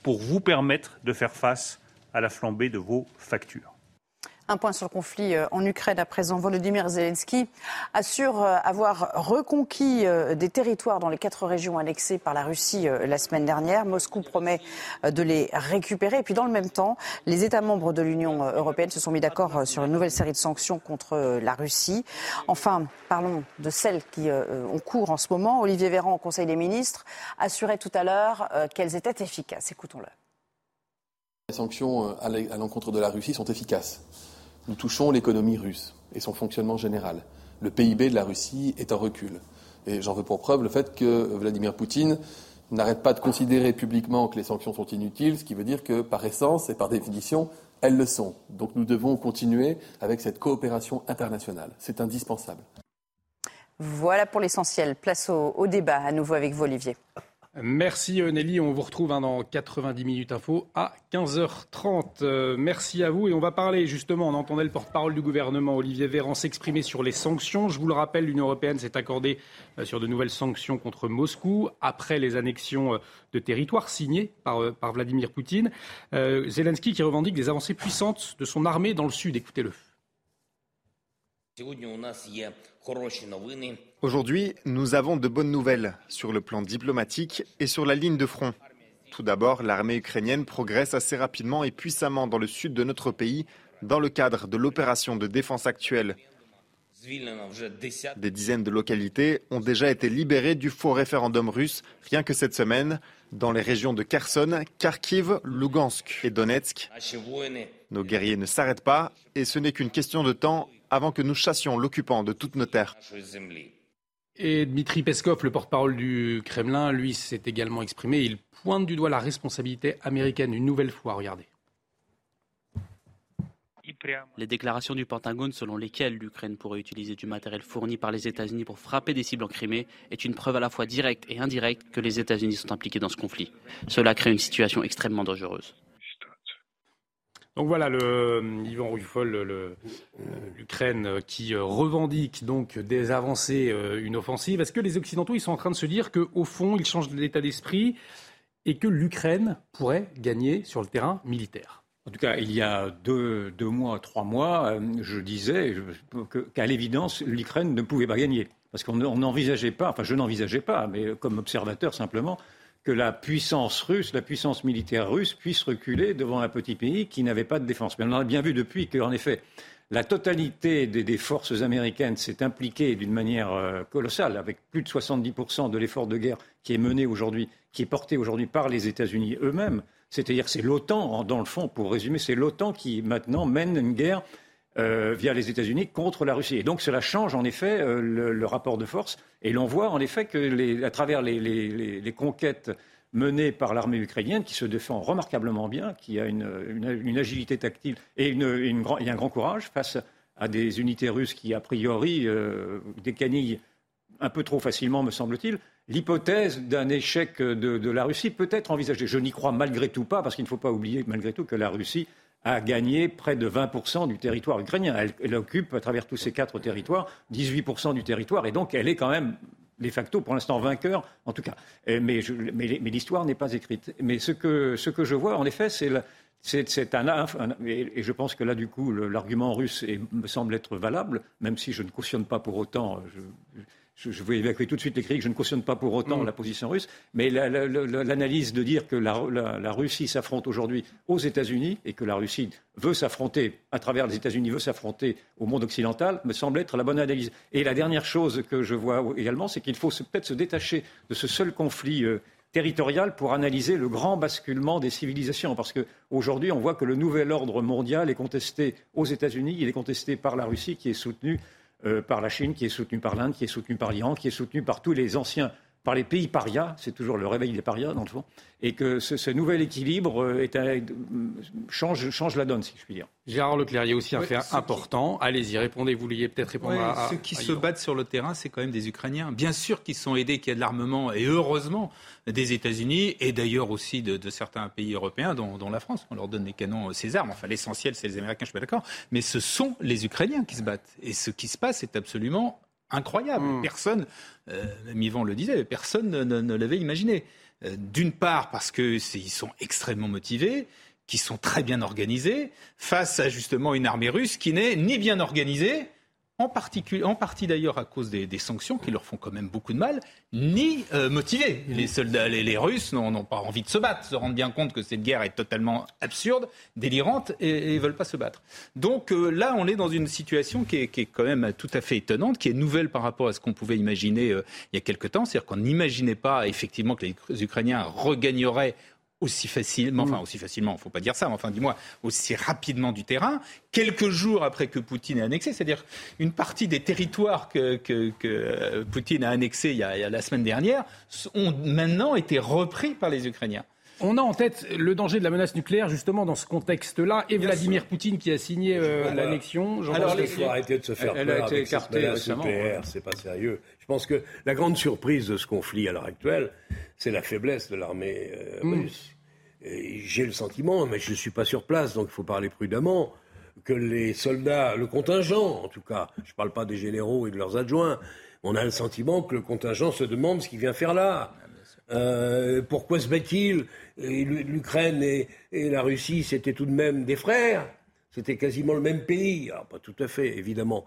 pour vous permettre de faire face à la flambée de vos factures. Un point sur le conflit euh, en Ukraine à présent. Volodymyr Zelensky assure euh, avoir reconquis euh, des territoires dans les quatre régions annexées par la Russie la semaine dernière. Moscou promet de les récupérer. Et puis dans le même temps, les États membres de l'Union européenne se sont mis d'accord sur une nouvelle série de sanctions contre la Russie. Enfin, parlons de celles qui ont cours en ce moment. Olivier Véran au Conseil des ministres assurait tout à l'heure qu'elles étaient efficaces. Écoutons-le. Les sanctions à l'encontre de la Russie sont efficaces nous touchons l'économie russe et son fonctionnement général. Le PIB de la Russie est en recul. Et j'en veux pour preuve le fait que Vladimir Poutine n'arrête pas de considérer publiquement que les sanctions sont inutiles, ce qui veut dire que par essence et par définition, elles le sont. Donc nous devons continuer avec cette coopération internationale. C'est indispensable. Voilà pour l'essentiel. Place au, au, débat à nouveau avec vous, Olivier. Merci euh, Nelly, on vous retrouve hein, dans 90 minutes info à 15h30. Euh, merci à vous et on va parler justement, on entendait le porte-parole du gouvernement Olivier Véran s'exprimer sur les sanctions. Je vous le rappelle, l'Union européenne s'est accordée euh, sur de nouvelles sanctions contre Moscou après les annexions de territoires signées par, Vladimir Poutine. Zelensky qui revendique des avancées puissantes de son armée dans le sud. Écoutez-le. Nous avons de bonnes nouvelles sur le plan diplomatique et sur la ligne de front. Tout d'abord, l'armée ukrainienne progresse assez rapidement et puissamment dans le sud de notre pays dans le cadre de l'opération de défense actuelle. Des dizaines de localités ont déjà été libérées du faux référendum russe rien que cette semaine dans les régions de Kherson, Kharkiv, Lugansk et Donetsk. Nos guerriers ne s'arrêtent pas et ce n'est qu'une question de temps avant que nous chassions l'occupant de toutes nos terres. Et Dmitri Peskov, le porte-parole du Kremlin, lui s'est également exprimé. Il pointe du doigt la responsabilité américaine une nouvelle fois. Regardez. Les déclarations du Pentagone selon lesquelles l'Ukraine pourrait utiliser du matériel fourni par les États-Unis pour frapper des cibles en Crimée est une preuve à la fois directe et indirecte que les États-Unis sont impliqués dans ce conflit. Cela crée une situation extrêmement dangereuse. Donc voilà, le, Yvan Ruffol, l'Ukraine qui revendique donc des avancées, euh, une offensive. Est-ce que les Occidentaux ils sont en train de se dire qu'au fond, ils changent l'état d'esprit et que l'Ukraine pourrait gagner sur le terrain militaire? En tout cas, il y a deux, mois, trois mois, euh, je disais qu'à l'évidence, l'Ukraine ne pouvait pas gagner. Parce qu'on n'envisageait pas, enfin je n'envisageais pas, mais comme observateur simplement, que la puissance russe, la puissance militaire russe puisse reculer devant un petit pays qui n'avait pas de défense. Mais on a bien vu depuis qu'en effet, la totalité des, forces américaines s'est impliquée d'une manière euh, colossale, avec plus de 70% de l'effort de guerre qui est mené aujourd'hui, qui est porté aujourd'hui par les États-Unis eux-mêmes. C'est-à-dire c'est l'OTAN, dans le fond, pour résumer, c'est l'OTAN qui maintenant mène une guerre euh, via les États-Unis contre la Russie. Et donc cela change en effet euh, le, rapport de force. Et l'on voit en effet que à travers les, conquêtes menées par l'armée ukrainienne, qui se défend remarquablement bien, qui a une, agilité tactile et, un grand courage face à des unités russes qui, a priori, euh, décanillent un peu trop facilement, me semble-t-il, l'hypothèse d'un échec de, la Russie peut être envisagée. Je n'y crois malgré tout pas, parce qu'il ne faut pas oublier malgré tout que la Russie a gagné près de 20% du territoire ukrainien. Elle, occupe, à travers tous ces quatre territoires, 18% du territoire, et donc elle est quand même de facto, pour l'instant, vainqueur, en tout cas. Mais, l'histoire n'est pas écrite. Mais ce que, je vois, en effet, c'est un, et je pense que là, du coup, l'argument russe me semble être valable, même si je ne cautionne pas pour autant je, je, vais évacuer tout de suite les critiques, je ne cautionne pas pour autant mm. la position russe, mais l'analyse de dire que la, Russie s'affronte aujourd'hui aux États-Unis et que la Russie veut s'affronter, à travers les États-Unis, veut s'affronter au monde occidental, me semble être la bonne analyse. Et la dernière chose que je vois également, c'est qu'il faut peut-être se détacher de ce seul conflit. Euh, territorial pour analyser le grand basculement des civilisations. Parce qu'aujourd'hui, on voit que le nouvel ordre mondial est contesté aux États-Unis, il est contesté par la Russie, qui est soutenue par la Chine, qui est soutenue par l'Inde, qui est soutenue par l'Iran, qui est soutenue par tous les anciens, par les pays parias, c'est toujours le réveil des parias dans le fond, et que ce, nouvel équilibre euh, change, change la donne, si je puis dire. Gérard Leclerc, il y a aussi un fait important. Allez-y, répondez, vous vouliez peut-être répondre à, Ceux qui se battent sur le terrain, c'est quand même des Ukrainiens. Bien sûr qu'ils sont aidés, qu'il y a de l'armement, et heureusement, des États-Unis, et d'ailleurs aussi de, certains pays européens, dont, la France. On leur donne des canons, ces armes. Enfin, l'essentiel, c'est les Américains, je suis pas d'accord. Mais ce sont les Ukrainiens qui se battent. Et ce qui se passe est absolument incroyable. Hmm. Personne, euh, même Yvan le disait, personne ne, l'avait imaginé. Euh, d'une part parce qu'ils sont extrêmement motivés, qui sont très bien organisés, face à justement une armée russe qui n'est ni bien organisée, en, en partie d'ailleurs à cause des, sanctions qui leur font quand même beaucoup de mal, ni euh, motivés. Les soldats, les, Russes n'ont pas envie de se battre, se rendent bien compte que cette guerre est totalement absurde, délirante, et ne veulent pas se battre. Donc euh, là, on est dans une situation qui est, quand même tout à fait étonnante, qui est nouvelle par rapport à ce qu'on pouvait imaginer euh, il y a quelque temps. C'est-à-dire qu'on n'imaginait pas effectivement que les Ukrainiens regagneraient aussi facilement, enfin mm. aussi facilement, il ne faut pas dire ça, mais enfin dis-moi, aussi rapidement du terrain, quelques jours après que Poutine ait annexé, c'est-à-dire une partie des territoires que, que, Poutine a annexés il y a, la semaine dernière, ont maintenant été repris par les Ukrainiens. On a en tête le danger de la menace nucléaire justement dans ce contexte-là et Vladimir Poutine qui a signé euh, l'annexion. Alors il faut arrêter de se faire elle, peur a été écartée récemment. C'est pas sérieux. Je pense que la grande surprise de ce conflit à l'heure actuelle, c'est la faiblesse de l'armée euh, mm. russe. J'ai le sentiment, mais je ne suis pas sur place, donc il faut parler prudemment, que les soldats, le contingent en tout cas, je ne parle pas des généraux et de leurs adjoints, on a le sentiment que le contingent se demande ce qu'il vient faire là. Euh, pourquoi se bat-il? L'Ukraine et, la Russie, c'était tout de même des frères. C'était quasiment le même pays. Alors, pas tout à fait, évidemment.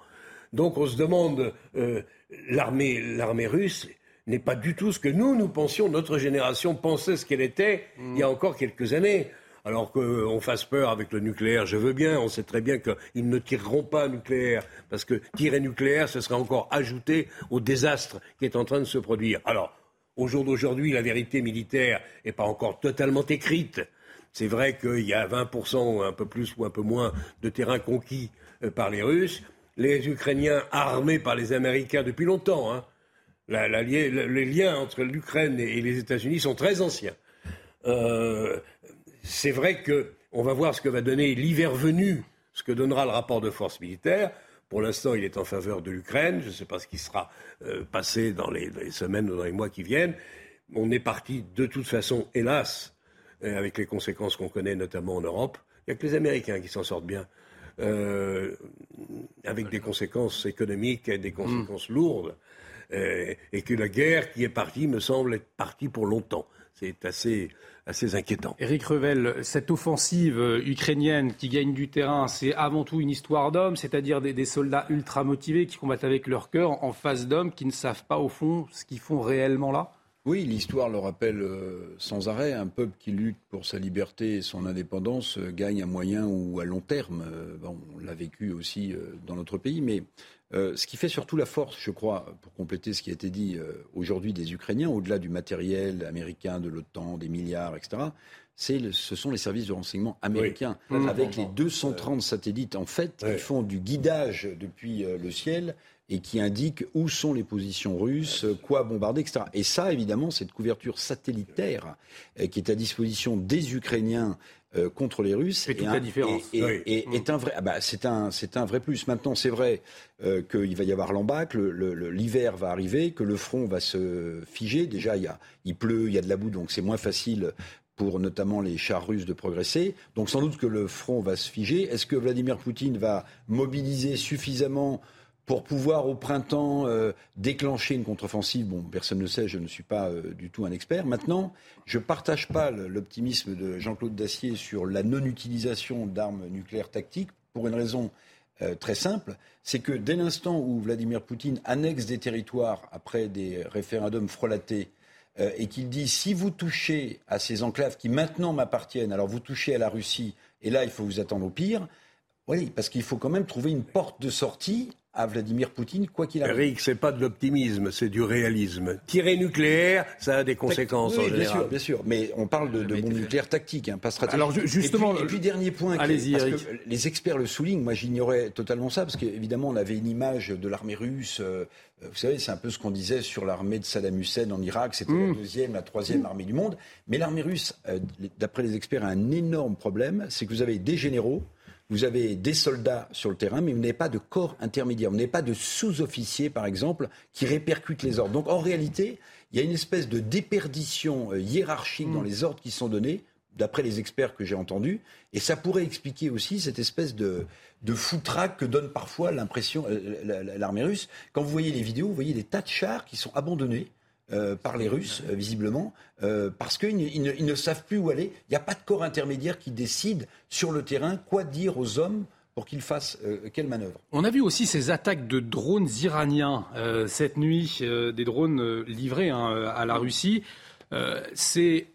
Donc on se demande, euh, l'armée russe n'est pas du tout ce que nous, nous pensions, notre génération pensait ce qu'elle était il y a encore quelques années. Alors qu'on fasse peur avec le nucléaire, je veux bien, on sait très bien qu'ils ne tireront pas nucléaire, parce que tirer nucléaire, ce serait encore ajouter au désastre qui est en train de se produire. Alors, au jour d'aujourd'hui, la vérité militaire n'est pas encore totalement écrite. C'est vrai qu'il y a 20%, un peu plus ou un peu moins, de terrain conquis euh, par les Russes. Les Ukrainiens armés par les Américains depuis longtemps, hein, les liens entre l'Ukraine et les États-Unis sont très anciens. Euh, c'est vrai qu'on va voir ce que va donner l'hiver venu, ce que donnera le rapport de force militaire. Pour l'instant, il est en faveur de l'Ukraine. Je ne sais pas ce qui sera euh, passé dans les, semaines ou dans les mois qui viennent. On est parti de toute façon, hélas, euh, avec les conséquences qu'on connaît notamment en Europe. Il n'y a que les Américains qui s'en sortent bien. avec des conséquences économiques et des conséquences lourdes. et que la guerre qui est partie me semble être partie pour longtemps. C'est assez, assez inquiétant. Éric Revel, cette offensive ukrainienne qui gagne du terrain, c'est avant tout une histoire d'hommes, c'est-à-dire des, soldats ultra motivés qui combattent avec leur cœur en face d'hommes qui ne savent pas au fond ce qu'ils font réellement là? Oui, l'histoire le rappelle euh, sans arrêt. Un peuple qui lutte pour sa liberté et son indépendance euh, gagne à moyen ou à long terme. Euh, on l'a vécu aussi dans notre pays, mais euh, ce qui fait surtout la force, je crois, pour compléter ce qui a été dit euh, aujourd'hui des Ukrainiens, au-delà du matériel américain, de l'OTAN, des milliards, etc., le, ce sont les services de renseignement américains, mmh. avec les 230 satellites, en fait, qui font du guidage depuis euh, le ciel et qui indiquent où sont les positions russes, quoi bombarder, etc. Et ça, évidemment, cette couverture satellitaire qui est à disposition des Ukrainiens euh, contre les Russes. C'est toute la différence. Et, est un vrai. Ah bah, c'est un, c'est un vrai plus. Maintenant, c'est vrai euh, qu'il va y avoir l'embac, l'hiver va arriver, que le front va se figer. Déjà, il, y a, il pleut, il y a de la boue, donc c'est moins facile pour notamment les chars russes de progresser. Donc sans doute que le front va se figer. Est-ce que Vladimir Poutine va mobiliser suffisamment pour pouvoir au printemps euh, déclencher une contre-offensive. Bon, personne ne sait, je ne suis pas euh, du tout un expert. Maintenant, je ne partage pas l'optimisme de Jean-Claude Dacier sur la non-utilisation d'armes nucléaires tactiques pour une raison euh, très simple, c'est que dès l'instant où Vladimir Poutine annexe des territoires après des référendums frelatés et qu'il dit si vous touchez à ces enclaves qui maintenant m'appartiennent, alors vous touchez à la Russie et là il faut vous attendre au pire. Oui, parce qu'il faut quand même trouver une porte de sortie à Vladimir Poutine, quoi qu'il arrive. Eric, c'est pas de l'optimisme, c'est du réalisme. Tirer nucléaire, ça a des conséquences en bien sûr, bien sûr. Mais on parle de, bombes nucléaires tactiques, hein, pas stratégiques. Alors justement, et puis, dernier point, allez-y, Eric. les experts le soulignent. Moi, j'ignorais totalement ça parce qu'évidemment, on avait une image de l'armée russe. Euh, vous savez, c'est un peu ce qu'on disait sur l'armée de Saddam Hussein en Irak. C'était la hmm. deuxième, la troisième armée du monde. Mais l'armée russe, euh, d'après les experts, a un énorme problème, c'est que vous avez des généraux vous avez des soldats sur le terrain, mais vous n'avez pas de corps intermédiaire. Vous n'avez pas de sous-officiers, par exemple, qui répercutent les ordres. Donc en réalité, il y a une espèce de déperdition euh, hiérarchique dans mm. les ordres qui sont donnés, d'après les experts que j'ai entendus. Et ça pourrait expliquer aussi cette espèce de, de foutraque que donne parfois l'impression euh, l'armée russe. Quand vous voyez les vidéos, vous voyez des tas de chars qui sont abandonnés euh, par les Russes, euh, visiblement, euh, parce qu'ils ne, savent plus où aller. Il n'y a pas de corps intermédiaire qui décide sur le terrain quoi dire aux hommes pour qu'ils fassent quelle manœuvre. On a vu aussi ces attaques de drones iraniens cette nuit, des drones livrés hein, à la Russie. c'est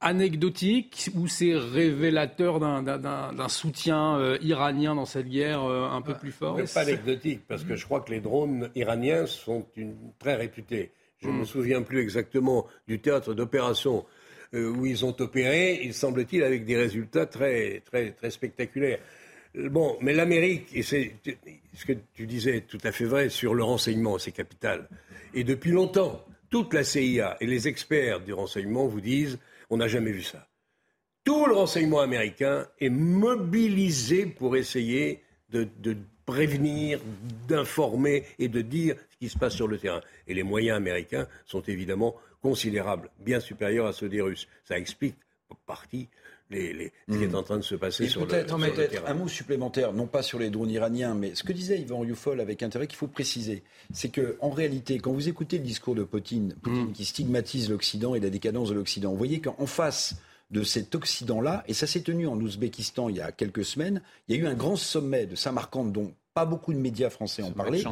anecdotique ou c'est révélateur d'un soutien iranien dans cette guerre un peu plus fort? Pas anecdotique, parce que je crois que les drones iraniens sont une, très réputés. Je ne me hmm. souviens plus exactement du théâtre d'opération euh, où ils ont opéré, il semble-t-il, avec des résultats très, très, très spectaculaires. Bon, mais l'Amérique, et c'est ce que tu disais tout à fait vrai sur le renseignement, c'est capital. Et depuis longtemps, toute la CIA et les experts du renseignement vous disent on n'a jamais vu ça. Tout le renseignement américain est mobilisé pour essayer de, de prévenir, d'informer et de dire ce qui se passe sur le terrain. Et les moyens américains sont évidemment considérables, bien supérieurs à ceux des Russes. Ça explique pour partie les, ce qui est hmm. en train de se passer sur, le, sur le, terrain. Un mot supplémentaire, non pas sur les drones iraniens, mais ce que disait Yvan Youfol avec intérêt qu'il faut préciser, c'est que en réalité, quand vous écoutez le discours de Poutine, Poutine hmm. qui stigmatise l'Occident et la décadence de l'Occident, vous voyez qu'en face de cet Occident-là, et ça s'est tenu en Ouzbékistan il y a quelques semaines, il y a eu un grand sommet de Samarkand dont pas beaucoup de médias français ont parlé,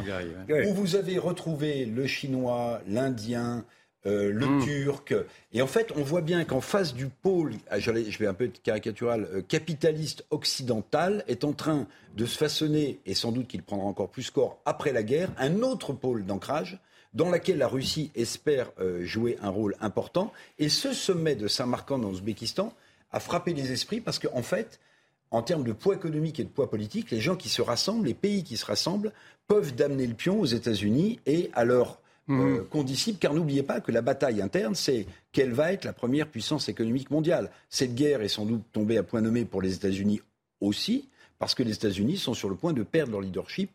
où vous avez retrouvé le chinois, l'indien, euh, le hmm. turc. Et en fait, on voit bien qu'en face du pôle, ah, je vais un peu être caricatural, euh, capitaliste occidental, est en train de se façonner, et sans doute qu'il prendra encore plus corps après la guerre, un autre pôle d'ancrage dans lequel la Russie espère euh, jouer un rôle important. Et ce sommet de Samarkand en Ouzbékistan a frappé les esprits parce qu'en fait, en termes de poids économique et de poids politique, les gens qui se rassemblent, les pays qui se rassemblent, peuvent damner le pion aux États-Unis et à leur euh, dissipe, car n'oubliez pas que la bataille interne, c'est quelle va être la première puissance économique mondiale. Cette guerre est sans doute tombée à point nommé pour les États-Unis aussi, parce que les États-Unis sont sur le point de perdre leur leadership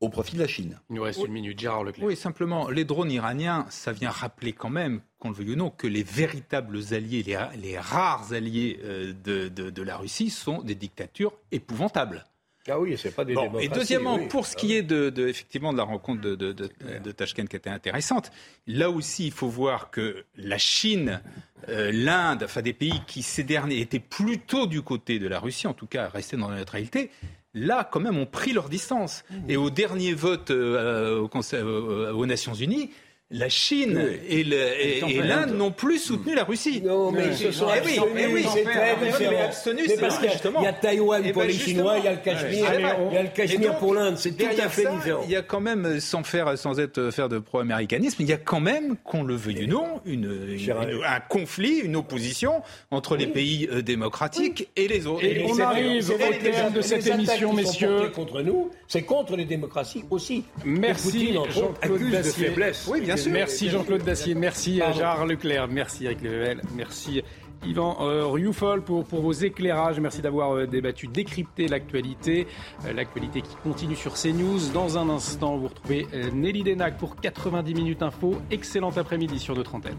au profit de la Chine. Il nous reste une minute, Gérard Leclerc. Oui, simplement, les drones iraniens, ça vient rappeler quand même, qu'on le veuille ou non, que les véritables alliés, les, rares alliés euh, de, la Russie sont des dictatures épouvantables. Ah oui, c'est pas des bon, Et deuxièmement, pour ce qui est de, effectivement de la rencontre de, de, Tashkent qui était intéressante, là aussi il faut voir que la Chine, euh, l'Inde, enfin des pays qui ces derniers étaient plutôt du côté de la Russie, en tout cas restaient dans la neutralité, là, quand même, ont pris leur distance. Et au dernier vote euh, au Conseil, aux Nations Unies, la Chine et l'Inde n'ont plus soutenu la Russie. Non, mais ils se sont abstenus. Eh oui, c'est très différent. Mais parce qu'il y a Taïwan pour les Chinois, il y a le Cachemire, il y a le Cachemire pour l'Inde. C'est tout à fait différent. Il y a quand même, sans faire, sans être faire de pro-américanisme, il y a quand même, qu'on le veuille ou non, une, un conflit, une opposition entre les pays euh, démocratiques et les autres. Et, on arrive au terme de cette émission, messieurs. Contre nous, c'est contre les démocraties aussi. Merci, Jean-Claude Dacier. Oui, bien Merci Jean-Claude Dacier, merci à Gérard Leclerc, merci Eric Level, merci Yvan euh, Rioufol pour, pour vos éclairages. Merci d'avoir euh, débattu, décrypté l'actualité. Euh, l'actualité qui continue sur CNews. Dans un instant, vous retrouvez Nelly Denac pour 90 minutes info. Excellent après-midi sur notre antenne.